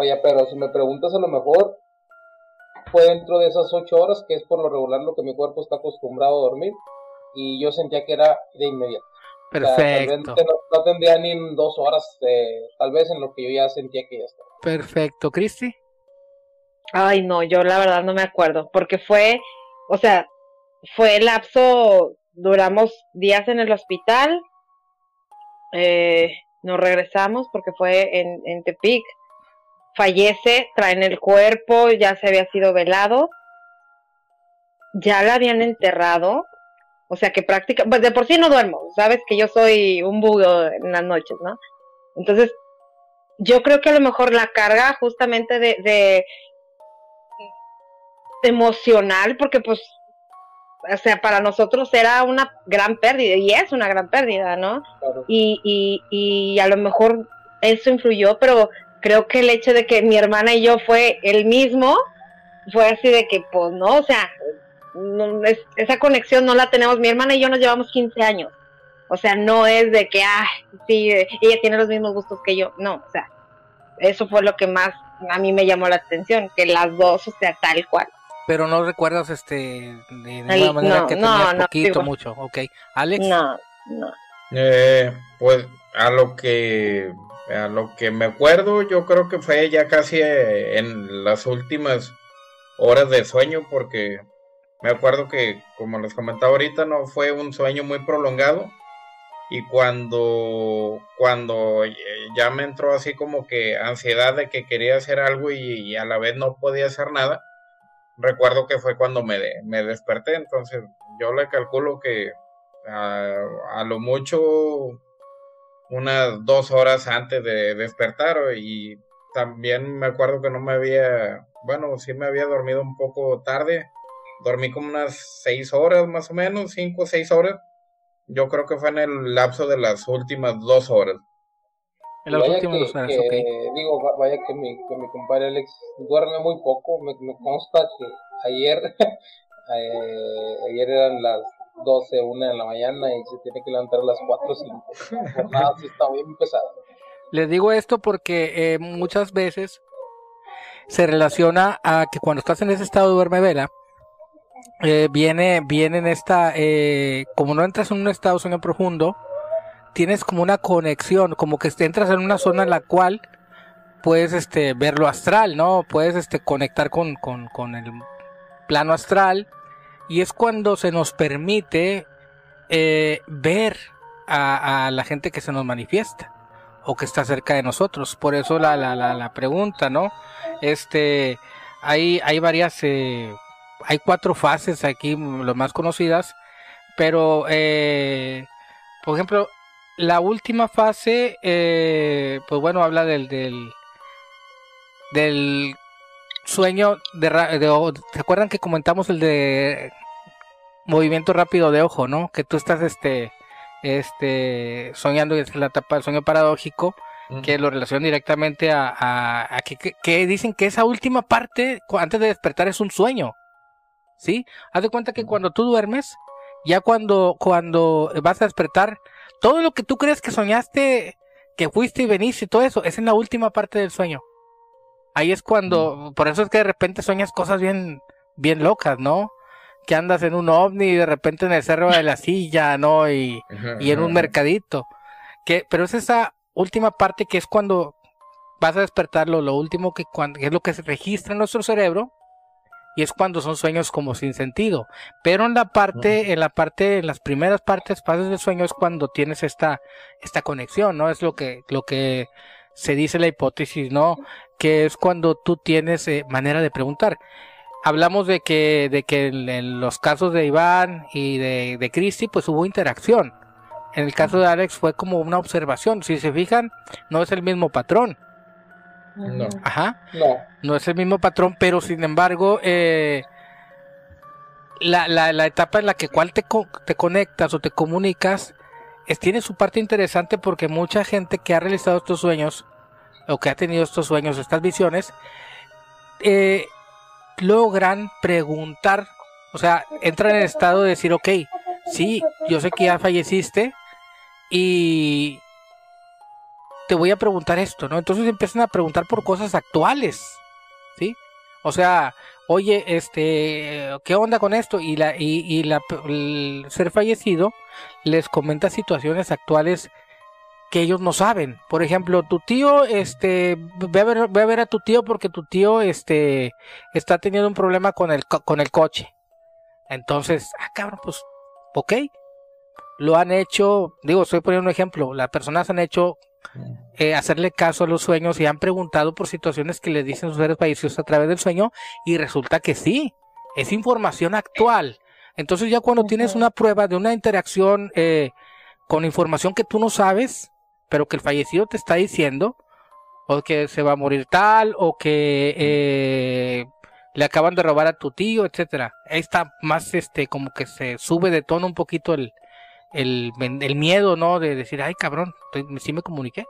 Vaya, pero si me preguntas a lo mejor fue dentro de esas ocho horas, que es por lo regular lo que mi cuerpo está acostumbrado a dormir, y yo sentía que era de inmediato. Perfecto. no, tendría ni dos horas, eh, tal vez en lo que yo ya sentía que ya estaba. Perfecto, Cristi. Ay, no, yo la verdad no me acuerdo, porque fue, o sea, fue el lapso, duramos días en el hospital, eh, nos regresamos porque fue en, en Tepic, fallece, traen el cuerpo, ya se había sido velado, ya la habían enterrado, o sea que prácticamente, pues de por sí no duermo, sabes que yo soy un bugo en las noches, ¿no? Entonces, yo creo que a lo mejor la carga justamente de, de emocional, porque pues, o sea, para nosotros era una gran pérdida y es una gran pérdida, ¿no? Y, y, y a lo mejor eso influyó, pero creo que el hecho de que mi hermana y yo fue el mismo, fue así de que, pues no, o sea, esa conexión no la tenemos. Mi hermana y yo nos llevamos 15 años. O sea, no es de que, ah, sí, ella tiene los mismos gustos que yo. No, o sea, eso fue lo que más a mí me llamó la atención, que las dos, o sea, tal cual. Pero no recuerdas, este, de ninguna manera que tenía poquito, mucho, ok. Alex. No, no. Eh, pues a lo que a lo que me acuerdo, yo creo que fue ya casi eh, en las últimas horas de sueño, porque me acuerdo que, como les comentaba ahorita, no fue un sueño muy prolongado. Y cuando, cuando eh, ya me entró así como que ansiedad de que quería hacer algo y, a la vez no podía hacer nada, recuerdo que fue cuando me, me desperté. Entonces yo le calculo que a lo mucho unas dos horas antes de despertar y también me acuerdo que no me había, bueno, sí me había dormido un poco tarde, dormí como unas seis horas más o menos, cinco o seis horas, yo creo que fue en el lapso de las últimas dos horas. En las últimas dos horas, Digo, vaya que mi, que mi compadre Alex duerme muy poco, me, consta que ayer, eh, ayer eran las 12, 1 de la mañana y se tiene que levantar a las 4 o 5. Nada, sí está bien pesado. Les digo esto porque eh, muchas veces se relaciona a que cuando estás en ese estado de duerme vela, eh, viene, viene en esta, eh, como no entras en un estado sueño profundo, tienes como una conexión, como que entras en una zona en la cual puedes este, ver lo astral, ¿no? Puedes este, conectar con, con, con el plano astral y es cuando se nos permite eh, ver a, la gente que se nos manifiesta o que está cerca de nosotros. Por eso la, la, la, pregunta, ¿no? Este, hay, hay varias, eh, hay cuatro fases aquí, las más conocidas, pero, eh, por ejemplo, la última fase, pues bueno, habla del, del, del sueño de, de, ¿se acuerdan que comentamos el de movimiento rápido de ojo, ¿no? Que tú estás este este, soñando, y es la etapa del sueño paradójico, que lo relacionan directamente a, que, dicen que esa última parte, antes de despertar, es un sueño. ¿Sí? Haz de cuenta que cuando tú duermes, ya cuando, cuando vas a despertar, todo lo que tú crees que soñaste, que fuiste y veniste y todo eso, es en la última parte del sueño. Ahí es cuando, por eso es que de repente sueñas cosas bien, bien locas, ¿no? Que andas en un ovni y de repente en el cerro de la silla, ¿no? Y, y en un mercadito. Que, pero es esa última parte que es cuando vas a despertarlo, lo último que, cuando, es lo que se registra en nuestro cerebro y es cuando son sueños como sin sentido. Pero en la parte, en la parte, en las primeras partes, fases del sueño es cuando tienes esta, esta conexión, ¿no? Es lo que, lo que se dice la hipótesis, ¿no? Que es cuando tú tienes eh, manera de preguntar. Hablamos de que, de que en, los casos de Iván y de, de Cristi, pues hubo interacción. En el caso de Alex fue como una observación. Si se fijan, no es el mismo patrón. No. Ajá. No. No es el mismo patrón, pero sin embargo, eh, la, la, etapa en la que cual te, te conectas o te comunicas es, tiene su parte interesante porque mucha gente que ha realizado estos sueños o que ha tenido estos sueños, estas visiones, eh, logran preguntar, o sea, entran en el estado de decir, ok, sí, yo sé que ya falleciste, y te voy a preguntar esto, ¿no? Entonces empiezan a preguntar por cosas actuales, ¿sí? O sea, oye, este, ¿qué onda con esto? Y la, y, la, el ser fallecido les comenta situaciones actuales que ellos no saben. Por ejemplo, tu tío, este, ve a ver, ve a, ver a tu tío porque tu tío, este, está teniendo un problema con el, con el coche. Entonces, ah, cabrón, pues, ok, lo han hecho, digo, estoy poniendo un ejemplo, las personas han hecho eh, hacerle caso a los sueños y han preguntado por situaciones que les dicen sus seres fallecidos a través del sueño y resulta que sí, es información actual. Entonces ya cuando tienes una prueba de una interacción eh, con información que tú no sabes, pero que el fallecido te está diciendo, o que se va a morir tal, o que eh, le acaban de robar a tu tío, etcétera. Ahí está más este como que se sube de tono un poquito el, el, el miedo, ¿no? De decir, ay, cabrón, ¿sí me comuniqué?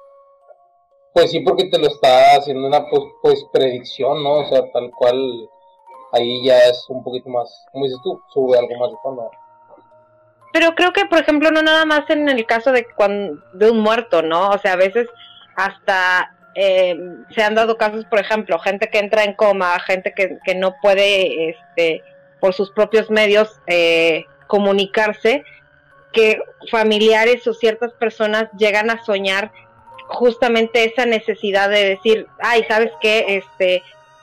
Pues sí, porque te lo está haciendo una pues, pues, predicción, ¿no? O sea, tal cual, ahí ya es un poquito más, como dices tú, sube algo más de fondo. Pero creo que, por ejemplo, no nada más en el caso de, cuando, de un muerto, ¿no? O sea, a veces hasta eh, se han dado casos, por ejemplo, gente que entra en coma, gente que, que no puede, este, por sus propios medios, eh, comunicarse que familiares o ciertas personas llegan a soñar justamente esa necesidad de decir, ay, ¿sabes qué? Este,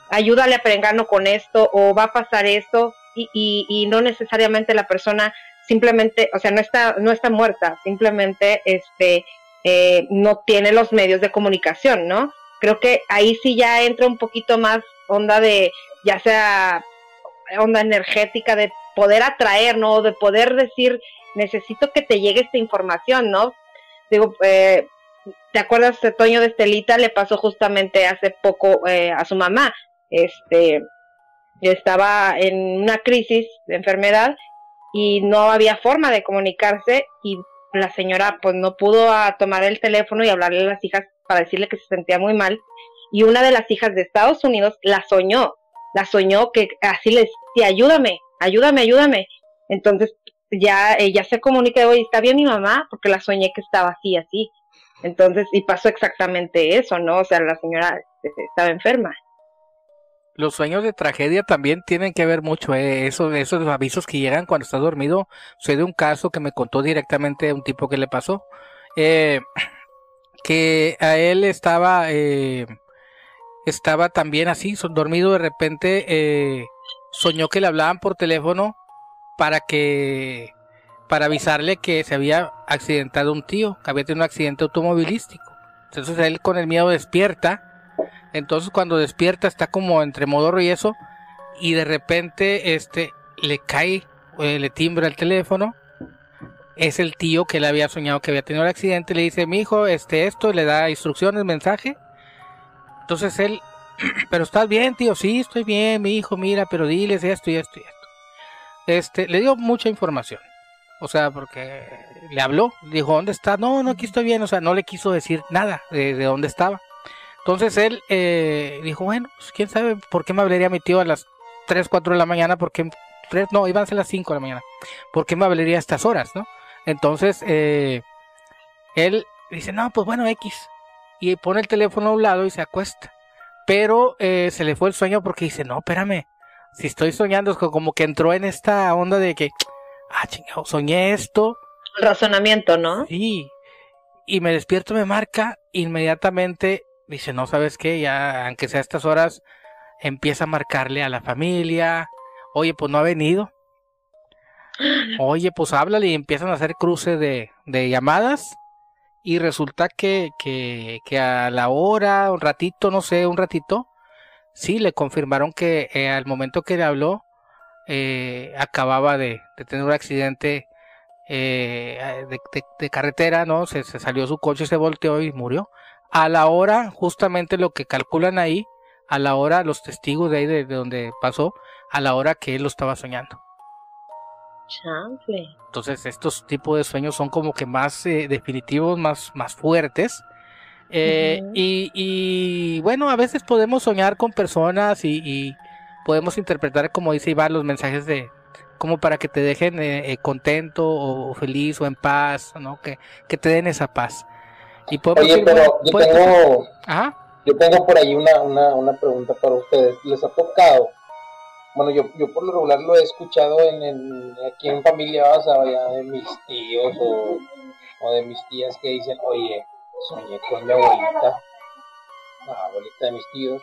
ayúdale a Perengano con esto o va a pasar esto y, y, no necesariamente la persona simplemente, o sea, no está, no está muerta, simplemente este, eh, no tiene los medios de comunicación, ¿no? Creo que ahí sí ya entra un poquito más onda de, ya sea onda energética, de poder atraer, ¿no? De poder decir, necesito que te llegue esta información, ¿no? Digo, eh, ¿te acuerdas, de Toño de Estelita? Le pasó justamente hace poco eh, a su mamá. Este, estaba en una crisis de enfermedad y no había forma de comunicarse y la señora pues no pudo tomar el teléfono y hablarle a las hijas para decirle que se sentía muy mal y una de las hijas de Estados Unidos la soñó, la soñó que así le decía, ayúdame, ayúdame, ayúdame. Entonces ya ella se comunica, oye, está bien mi mamá, porque la soñé que estaba así, así. Entonces, y pasó exactamente eso, ¿no? O sea, la señora este, estaba enferma. Los sueños de tragedia también tienen que ver mucho, eh, esos, avisos que llegan cuando estás dormido. Soy de un caso que me contó directamente un tipo que le pasó, eh, que a él estaba, eh, estaba también así, dormido de repente, eh, soñó que le hablaban por teléfono para que para avisarle que se había accidentado un tío, que había tenido un accidente automovilístico. Entonces él con el miedo despierta. Entonces cuando despierta está como entre modorro y eso y de repente este le cae eh, le timbra el teléfono. Es el tío que le había soñado que había tenido el accidente, le dice, "Mi hijo, este esto", le da instrucciones, mensaje. Entonces él, "Pero estás bien, tío." "Sí, estoy bien, mi hijo, mira, pero diles esto y esto y esto." Este, le dio mucha información. o sea, porque le habló, dijo, ¿dónde está? No, no, aquí estoy bien, o sea, no le quiso decir nada de, dónde estaba. Entonces él eh, dijo, bueno, pues quién sabe por qué me hablaría mi tío a las 3, 4 de la mañana, porque no, iban a ser las 5 de la mañana, ¿por qué me hablaría a estas horas, no? Entonces, eh, él dice, no, pues bueno, X, y pone el teléfono a un lado y se acuesta. Pero eh, se le fue el sueño porque dice, no, espérame, si estoy soñando, es como que entró en esta onda de que, ah, chingado, soñé esto. razonamiento, ¿no? Sí. Y me despierto, me marca, inmediatamente dice, no, ¿sabes qué? Ya, aunque sea a estas horas, empieza a marcarle a la familia. Oye, pues no ha venido. Oye, pues háblale y empiezan a hacer cruce de, de llamadas. Y resulta que, que, que, a la hora, un ratito, no sé, un ratito, sí le confirmaron que eh, al momento que le habló, eh, acababa de, tener un accidente eh, de, carretera, ¿no? Se, salió su coche, se volteó y murió. A la hora, justamente lo que calculan ahí, a la hora, los testigos de ahí de, donde pasó, a la hora que él lo estaba soñando. Entonces, estos tipos de sueños son como que más definitivos, más, más fuertes. Y, y, bueno, a veces podemos soñar con personas y, podemos interpretar, como dice Iván, los mensajes de como para que te dejen eh, eh, contento o, feliz o en paz, ¿no? Que, que te den esa paz. Y Oye, pero yo tengo, yo tengo por ahí una, una, una pregunta para ustedes. ¿Les ha tocado? Bueno, yo, yo por lo regular lo he escuchado en, en aquí en familia, o sea, de mis tíos o, o de mis tías que dicen, oye, soñé con mi abuelita, la abuelita de mis tíos,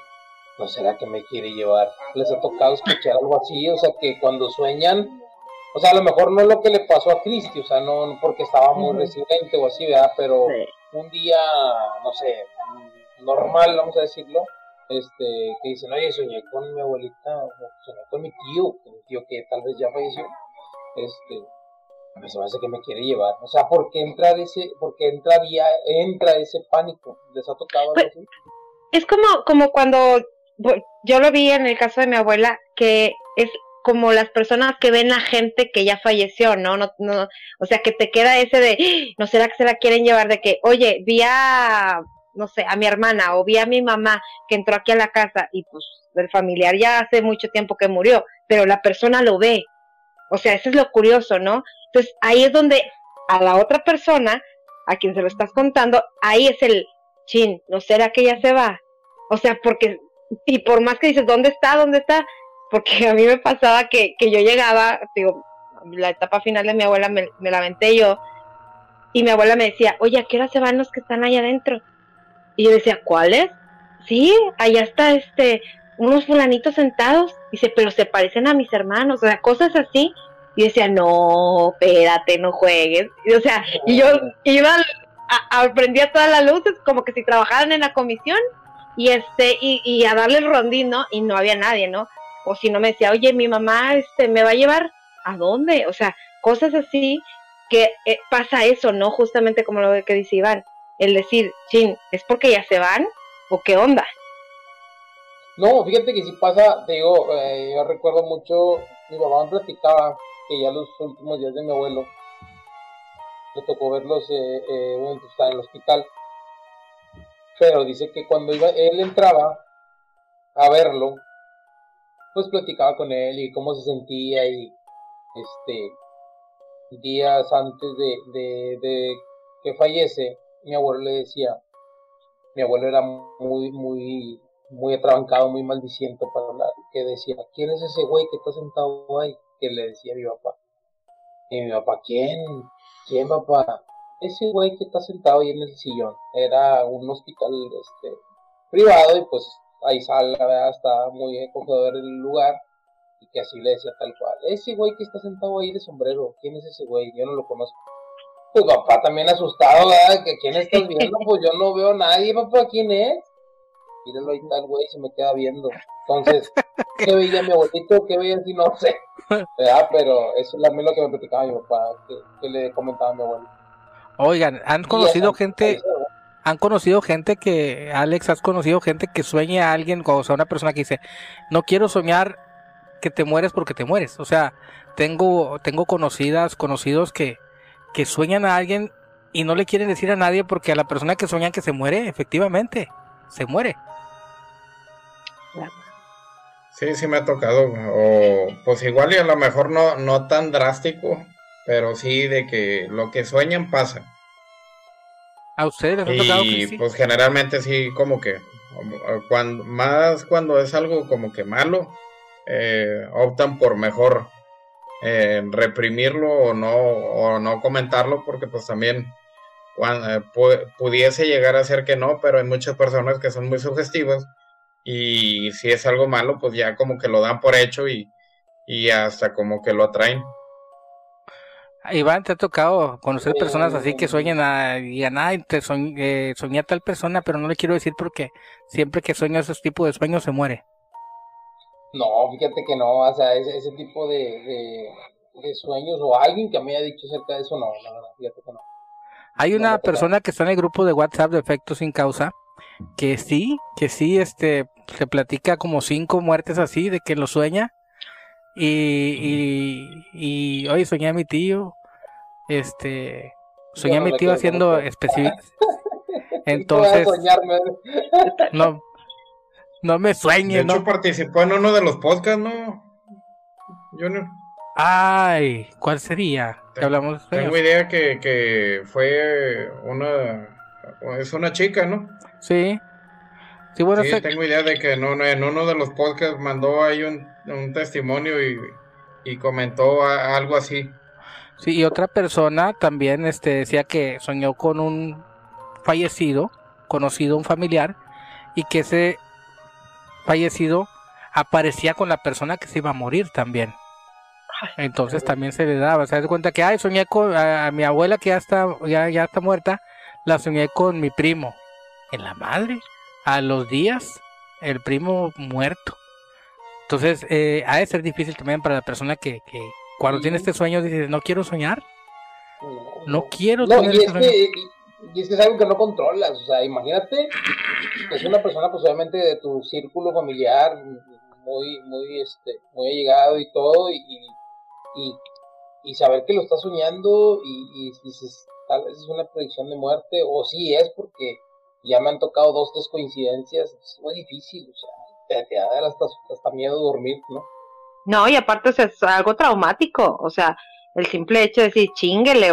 ¿no será que me quiere llevar? ¿Les ha tocado escuchar algo así? O sea, que cuando sueñan, o sea, a lo mejor no es lo que le pasó a Cristi, o sea, no porque estaba muy resiliente o así, ¿verdad? Pero un día, no sé, normal, vamos a decirlo, este, que dicen, oye, soñé con mi abuelita, soñé con mi tío, mi tío que tal vez ya falleció, este, a mí se me hace que me quiere llevar, o sea, porque entra ese, porque entraría, entra ese pánico, ¿les ha tocado algo pues, así? Es como, como cuando yo lo vi en el caso de mi abuela, que es como las personas que ven a gente que ya falleció, ¿no? no, no o sea, que te queda ese de, ¡Ah! no será que se la quieren llevar de que, oye, vi a, no sé, a mi hermana o vi a mi mamá que entró aquí a la casa y pues el familiar ya hace mucho tiempo que murió, pero la persona lo ve. O sea, eso es lo curioso, ¿no? Entonces ahí es donde a la otra persona, a quien se lo estás contando, ahí es el, chin, ¿no será que ya se va? O sea, porque y por más que dices, ¿dónde está? ¿Dónde está? Porque a mí me pasaba que, que yo llegaba, digo, la etapa final de mi abuela me, me la aventé yo, y mi abuela me decía, oye, ¿a qué hora se van los que están ahí adentro? Y yo decía, ¿cuáles? Sí, allá está este, unos fulanitos sentados. Dice, pero se parecen a mis hermanos, o sea, cosas así. Y decía, no, espérate, no juegues. Y, o sea, y yo iba, a, a, prendía todas las luces, como que si trabajaran en la comisión, y este, y, y a darle el rondín, ¿no? Y no había nadie, ¿no? O si no me decía, oye, mi mamá, este, me va a llevar, ¿a dónde? O sea, cosas así que eh, pasa eso, ¿no? Justamente como lo que dice Iván, el decir, chin, ¿es porque ya se van? ¿O qué onda? No, fíjate que si pasa, te digo, eh, yo recuerdo mucho, mi mamá me platicaba que ya los últimos días de mi abuelo, le tocó verlos eh, eh, en el hospital pero dice que cuando iba, él entraba a verlo, pues platicaba con él y cómo se sentía y este días antes de, de, que fallece, mi abuelo le decía, mi abuelo era muy, muy, muy atrabancado, muy maldiciento para hablar, que decía, ¿quién es ese güey que está sentado ahí? Que le decía a mi papá. Y mi papá, ¿quién? ¿Quién, papá? ese güey que está sentado ahí en el sillón era un hospital este, privado y pues ahí sale, verdad, está muy acogedor el lugar y que así le decía tal cual, ese güey que está sentado ahí de sombrero, ¿quién es ese güey? Yo no lo conozco. Pues papá también asustado, ¿verdad? ¿Que quién estás viendo? Pues yo no veo a nadie, papá, ¿quién es? Míralo ahí tal güey, se me queda viendo. Entonces, ¿qué veía mi abuelito? ¿Qué veía si no sé? ¿Verdad? Pero eso es lo que me platicaba mi papá, que, que le comentaba a mi abuelito. Oigan, han conocido gente, han conocido gente que, Alex, has conocido gente que sueña a alguien, o sea, una persona que dice, no quiero soñar que te mueres porque te mueres. O sea, tengo, tengo conocidas, conocidos que, que sueñan a alguien y no le quieren decir a nadie porque a la persona que sueñan que se muere, efectivamente, se muere. Sí, sí me ha tocado. O pues igual y a lo mejor no, no tan drástico, pero sí de que lo que sueñan pasa. ¿A ustedes les ha tocado? Y pues generalmente sí, como que cuando, más cuando es algo como que malo, eh, optan por mejor eh, reprimirlo o no, o no comentarlo porque pues también eh, pudiese llegar a ser que no, pero hay muchas personas que son muy sugestivas y si es algo malo, pues ya como que lo dan por hecho y, y hasta como que lo atraen. Iván, ¿te ha tocado conocer personas así que sueñan a, y a nada, te eh, soñé a tal persona, pero no le quiero decir porque siempre que sueña esos tipos de sueños se muere? No, fíjate que no, o sea, ese, ese tipo de, de, sueños o alguien que me haya dicho acerca de eso, no, la verdad, fíjate que no. Hay una persona que está en el grupo de WhatsApp de Efectos sin Causa que sí, que sí, este, se platica como cinco muertes así de que lo sueña. Y, y, y hoy soñé a mi tío, este, soñé a mi tío haciendo específico. Entonces, no, no me sueñe, de hecho, participó en uno de los podcasts, ¿no? Yo no. Ay, ¿cuál sería? hablamos Tengo idea que, que fue una. Es una chica, ¿no? Sí. Sí, bueno, tengo idea de que en uno, en uno de los podcasts mandó ahí un, un testimonio y, y comentó algo así. Sí, y otra persona también este, decía que soñó con un fallecido, conocido, un familiar, y que ese fallecido aparecía con la persona que se iba a morir también. Entonces también se le daba, se da cuenta que, ay, soñé con a, mi abuela que ya está, ya, ya está muerta, la soñé con mi primo. En la madre, a los días, el primo muerto. Entonces, eh, ha de ser difícil también para la persona que, que cuando tiene este sueño dice, no quiero soñar. No quiero no, y, es que, y, es que es algo que no controlas. O sea, imagínate que es una persona posiblemente de tu círculo familiar muy, muy, este, muy allegado y todo, y, y, y saber que lo estás soñando y, dices, tal vez es una predicción de muerte, o sí es porque ya me han tocado dos, tres coincidencias, es muy difícil, o sea, te, da hasta, hasta miedo dormir, ¿no? No, y aparte es algo traumático, o sea, el simple hecho de decir, chinguele,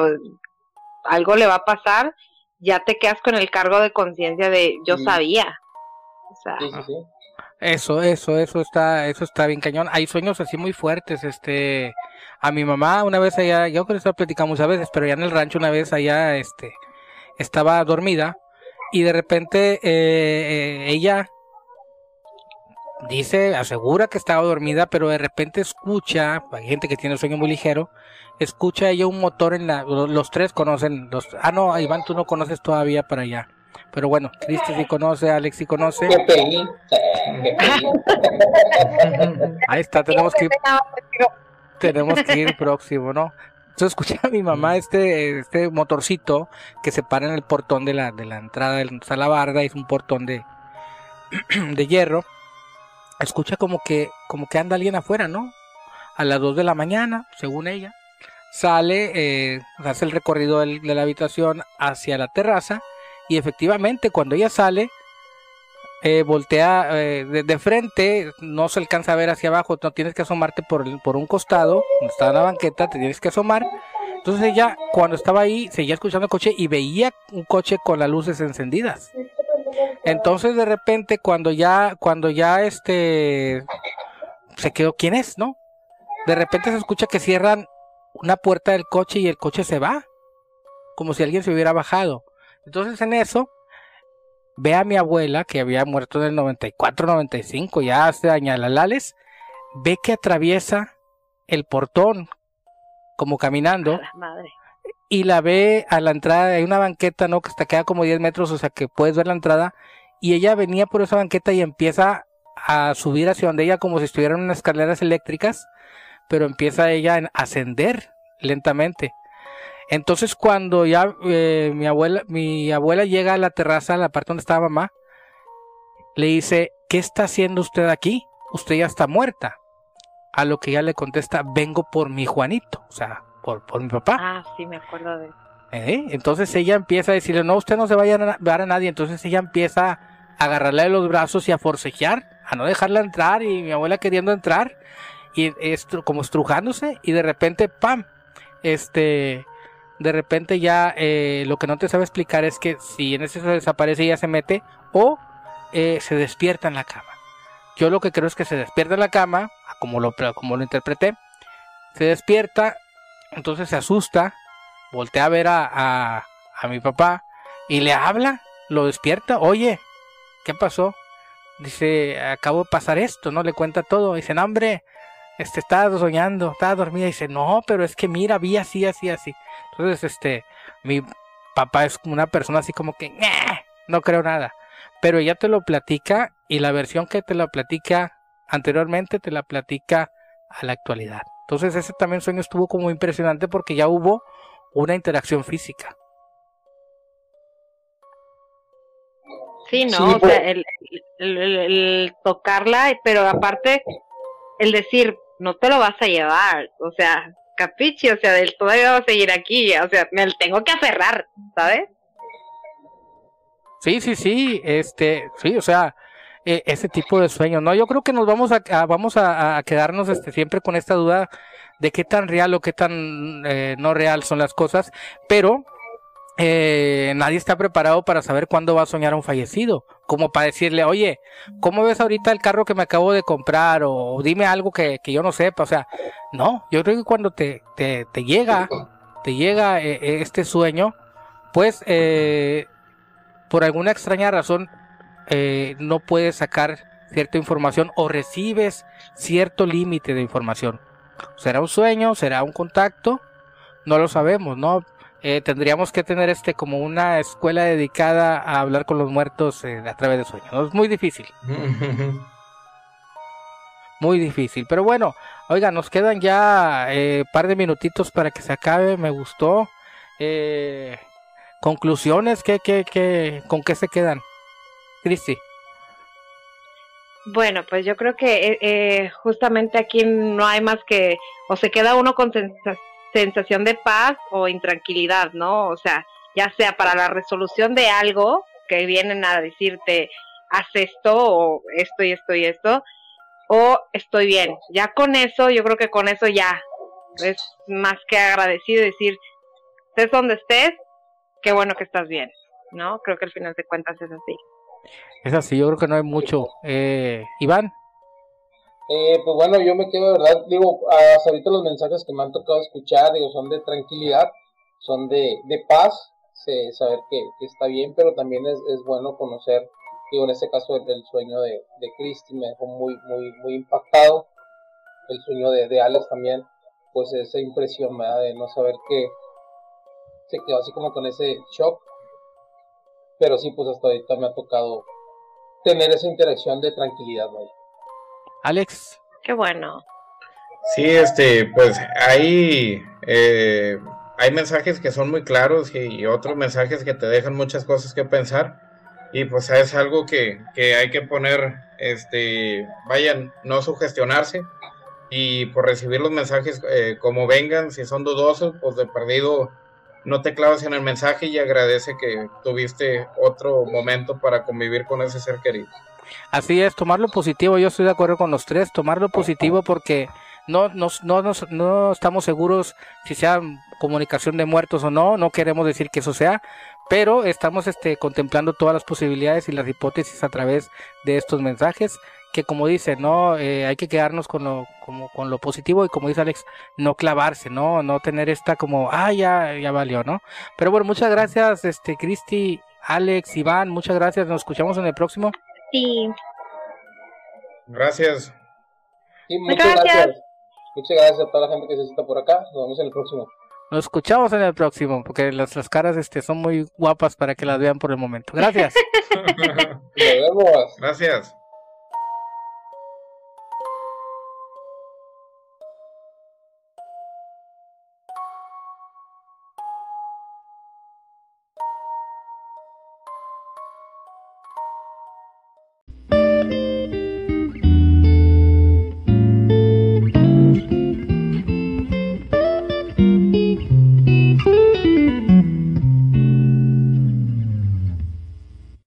algo le va a pasar, ya te quedas con el cargo de conciencia de yo sabía. O sea, sí, sí, sí. Eso, eso, eso está, eso está bien cañón. Hay sueños así muy fuertes, este, a mi mamá una vez allá, yo creo que eso platicamos a veces, pero ya en el rancho una vez allá, este, estaba dormida y de repente eh, eh, ella dice, asegura que estaba dormida, pero de repente escucha, hay gente que tiene sueño muy ligero, escucha ella un motor en la, los tres conocen, los, ah no, Iván tú no conoces todavía para allá. Pero bueno, Cristi sí conoce, Alex sí conoce. Ahí está, tenemos que ir, tenemos que ir próximo, ¿no? Entonces escuché a mi mamá este, este motorcito que se para en el portón de la, de la entrada de la barda, es un portón de, de hierro. Escucha como que, como que anda alguien afuera, ¿no? A las 2 de la mañana, según ella. Sale, eh, hace el recorrido de la habitación hacia la terraza y efectivamente cuando ella sale, eh, voltea eh, de, frente, no se alcanza a ver hacia abajo, no tienes que asomarte por, por un costado, donde está la banqueta, te tienes que asomar. Entonces ella, cuando estaba ahí, seguía escuchando el coche y veía un coche con las luces encendidas. Entonces de repente, cuando ya, cuando ya este se quedó, ¿quién es? ¿No? De repente se escucha que cierran una puerta del coche y el coche se va. Como si alguien se hubiera bajado. Entonces en eso ve a mi abuela que había muerto en el 94, 95, ya hace añalalales, ve que atraviesa el portón como caminando. Y la ve a la entrada, hay una banqueta, ¿no? Que está queda como 10 metros, o sea que puedes ver la entrada. Y ella venía por esa banqueta y empieza a subir hacia donde ella como si estuvieran unas escaleras eléctricas, pero empieza ella a ascender lentamente. Entonces cuando ya eh, mi abuela, mi abuela llega a la terraza, a la parte donde estaba mamá, le dice, ¿qué está haciendo usted aquí? Usted ya está muerta. a lo que ella le contesta, vengo por mi Juanito, o sea, por, por mi papá. Ah, sí, me acuerdo de ¿Eh? Entonces ella empieza a decirle, no, usted no se vaya a dar a nadie. Entonces ella empieza a agarrarle de los brazos y a forcejear, a no dejarla entrar y mi abuela queriendo entrar y como estrujándose y de repente, ¡pam! Este, de repente ya eh, lo que no te sabe explicar es que si en ese se desaparece ella se mete o eh, se despierta en la cama. Yo lo que creo es que se despierta en la cama, como lo, como lo interpreté, se despierta, entonces se asusta, voltea a ver a, a, mi papá y le habla, lo despierta, oye, ¿qué pasó? Dice, acabo de pasar esto, ¿no? Le cuenta todo. Dice, no, hombre, este, estaba soñando, estaba dormida. Dice, no, pero es que mira, vi así, así, así. Entonces, este, mi papá es una persona así como que, no creo nada. Pero ella te lo platica y la versión que te la platica anteriormente te la platica a la actualidad. Entonces ese también sueño estuvo como impresionante porque ya hubo una interacción física. Sí, no, o sea, el, el, tocarla, pero aparte el decir, no te lo vas a llevar, o sea, capichi, o sea, del todavía va a seguir aquí, o sea, me tengo que aferrar, ¿sabes? Sí, sí, sí, este, sí, o sea, e, ese tipo de sueño, ¿no? Yo creo que nos vamos a, vamos a, quedarnos este, siempre con esta duda de qué tan real o qué tan eh, no real son las cosas, pero eh, nadie está preparado para saber cuándo va a soñar un fallecido, como para decirle, oye, ¿cómo ves ahorita el carro que me acabo de comprar? O dime algo que, yo no sepa, o sea, no, yo creo que cuando te, te, te llega, te llega eh, este sueño, pues por alguna extraña razón eh, no puedes sacar cierta información o recibes cierto límite de información. ¿Será un sueño? ¿Será un contacto? No lo sabemos, ¿no? Eh, tendríamos que tener este como una escuela dedicada a hablar con los muertos eh, a través de sueños. Es muy difícil. muy difícil. Pero bueno, oiga, nos quedan ya un par de minutitos para que se acabe. Me gustó. Conclusiones, ¿qué, qué, qué, ¿con qué se quedan? Cristi. Bueno, pues yo creo que eh, eh, justamente aquí no hay más que, o se queda uno con sensación de paz o intranquilidad, ¿no? O sea, ya sea para la resolución de algo que vienen a decirte, haz esto o esto y esto y esto, o estoy bien. Ya con eso, yo creo que con eso ya es más que agradecido decir, estés donde estés, qué bueno que estás bien, ¿no? Creo que al final de cuentas es así. Es así, yo creo que no hay mucho. Eh, Iván. Eh, pues bueno, yo me quedo, de verdad, digo, hasta ahorita los mensajes que me han tocado escuchar, digo, son de tranquilidad, son de, de paz, saber que, está bien, pero también es, es, bueno conocer, digo, en este caso el, sueño de, de Cristi me dejó muy, muy, muy impactado, el sueño de, de Alex también, pues esa impresión, ¿verdad? De no saber que se quedó así como con ese shock. Pero sí, pues hasta ahorita me ha tocado tener esa interacción de tranquilidad, Alex. Qué bueno. Sí, este, pues hay, eh, hay mensajes que son muy claros y otros mensajes que te dejan muchas cosas que pensar. Y pues es algo que, que hay que poner, este, vayan, no sugestionarse y por recibir los mensajes eh, como vengan, si son dudosos, pues de perdido no te clavas en el mensaje y agradece que tuviste otro momento para convivir con ese ser querido. Así es, tomar lo positivo, yo estoy de acuerdo con los tres, tomar lo positivo porque no, no, no, no estamos seguros si sea comunicación de muertos o no, no queremos decir que eso sea, pero estamos este, contemplando todas las posibilidades y las hipótesis a través de estos mensajes que como dice, no eh, hay que quedarnos con lo como con lo positivo y como dice Alex, no clavarse, no no tener esta como, ah, ya ya valió, ¿no? Pero bueno, muchas gracias este Cristi, Alex, Iván, muchas gracias, nos escuchamos en el próximo. Sí. Gracias. muchas gracias. Muchas gracias a toda la gente que se está por acá. Nos vemos en el próximo. Nos escuchamos en el próximo, porque las, las caras este, son muy guapas para que las vean por el momento. Gracias. Nos vemos. Gracias.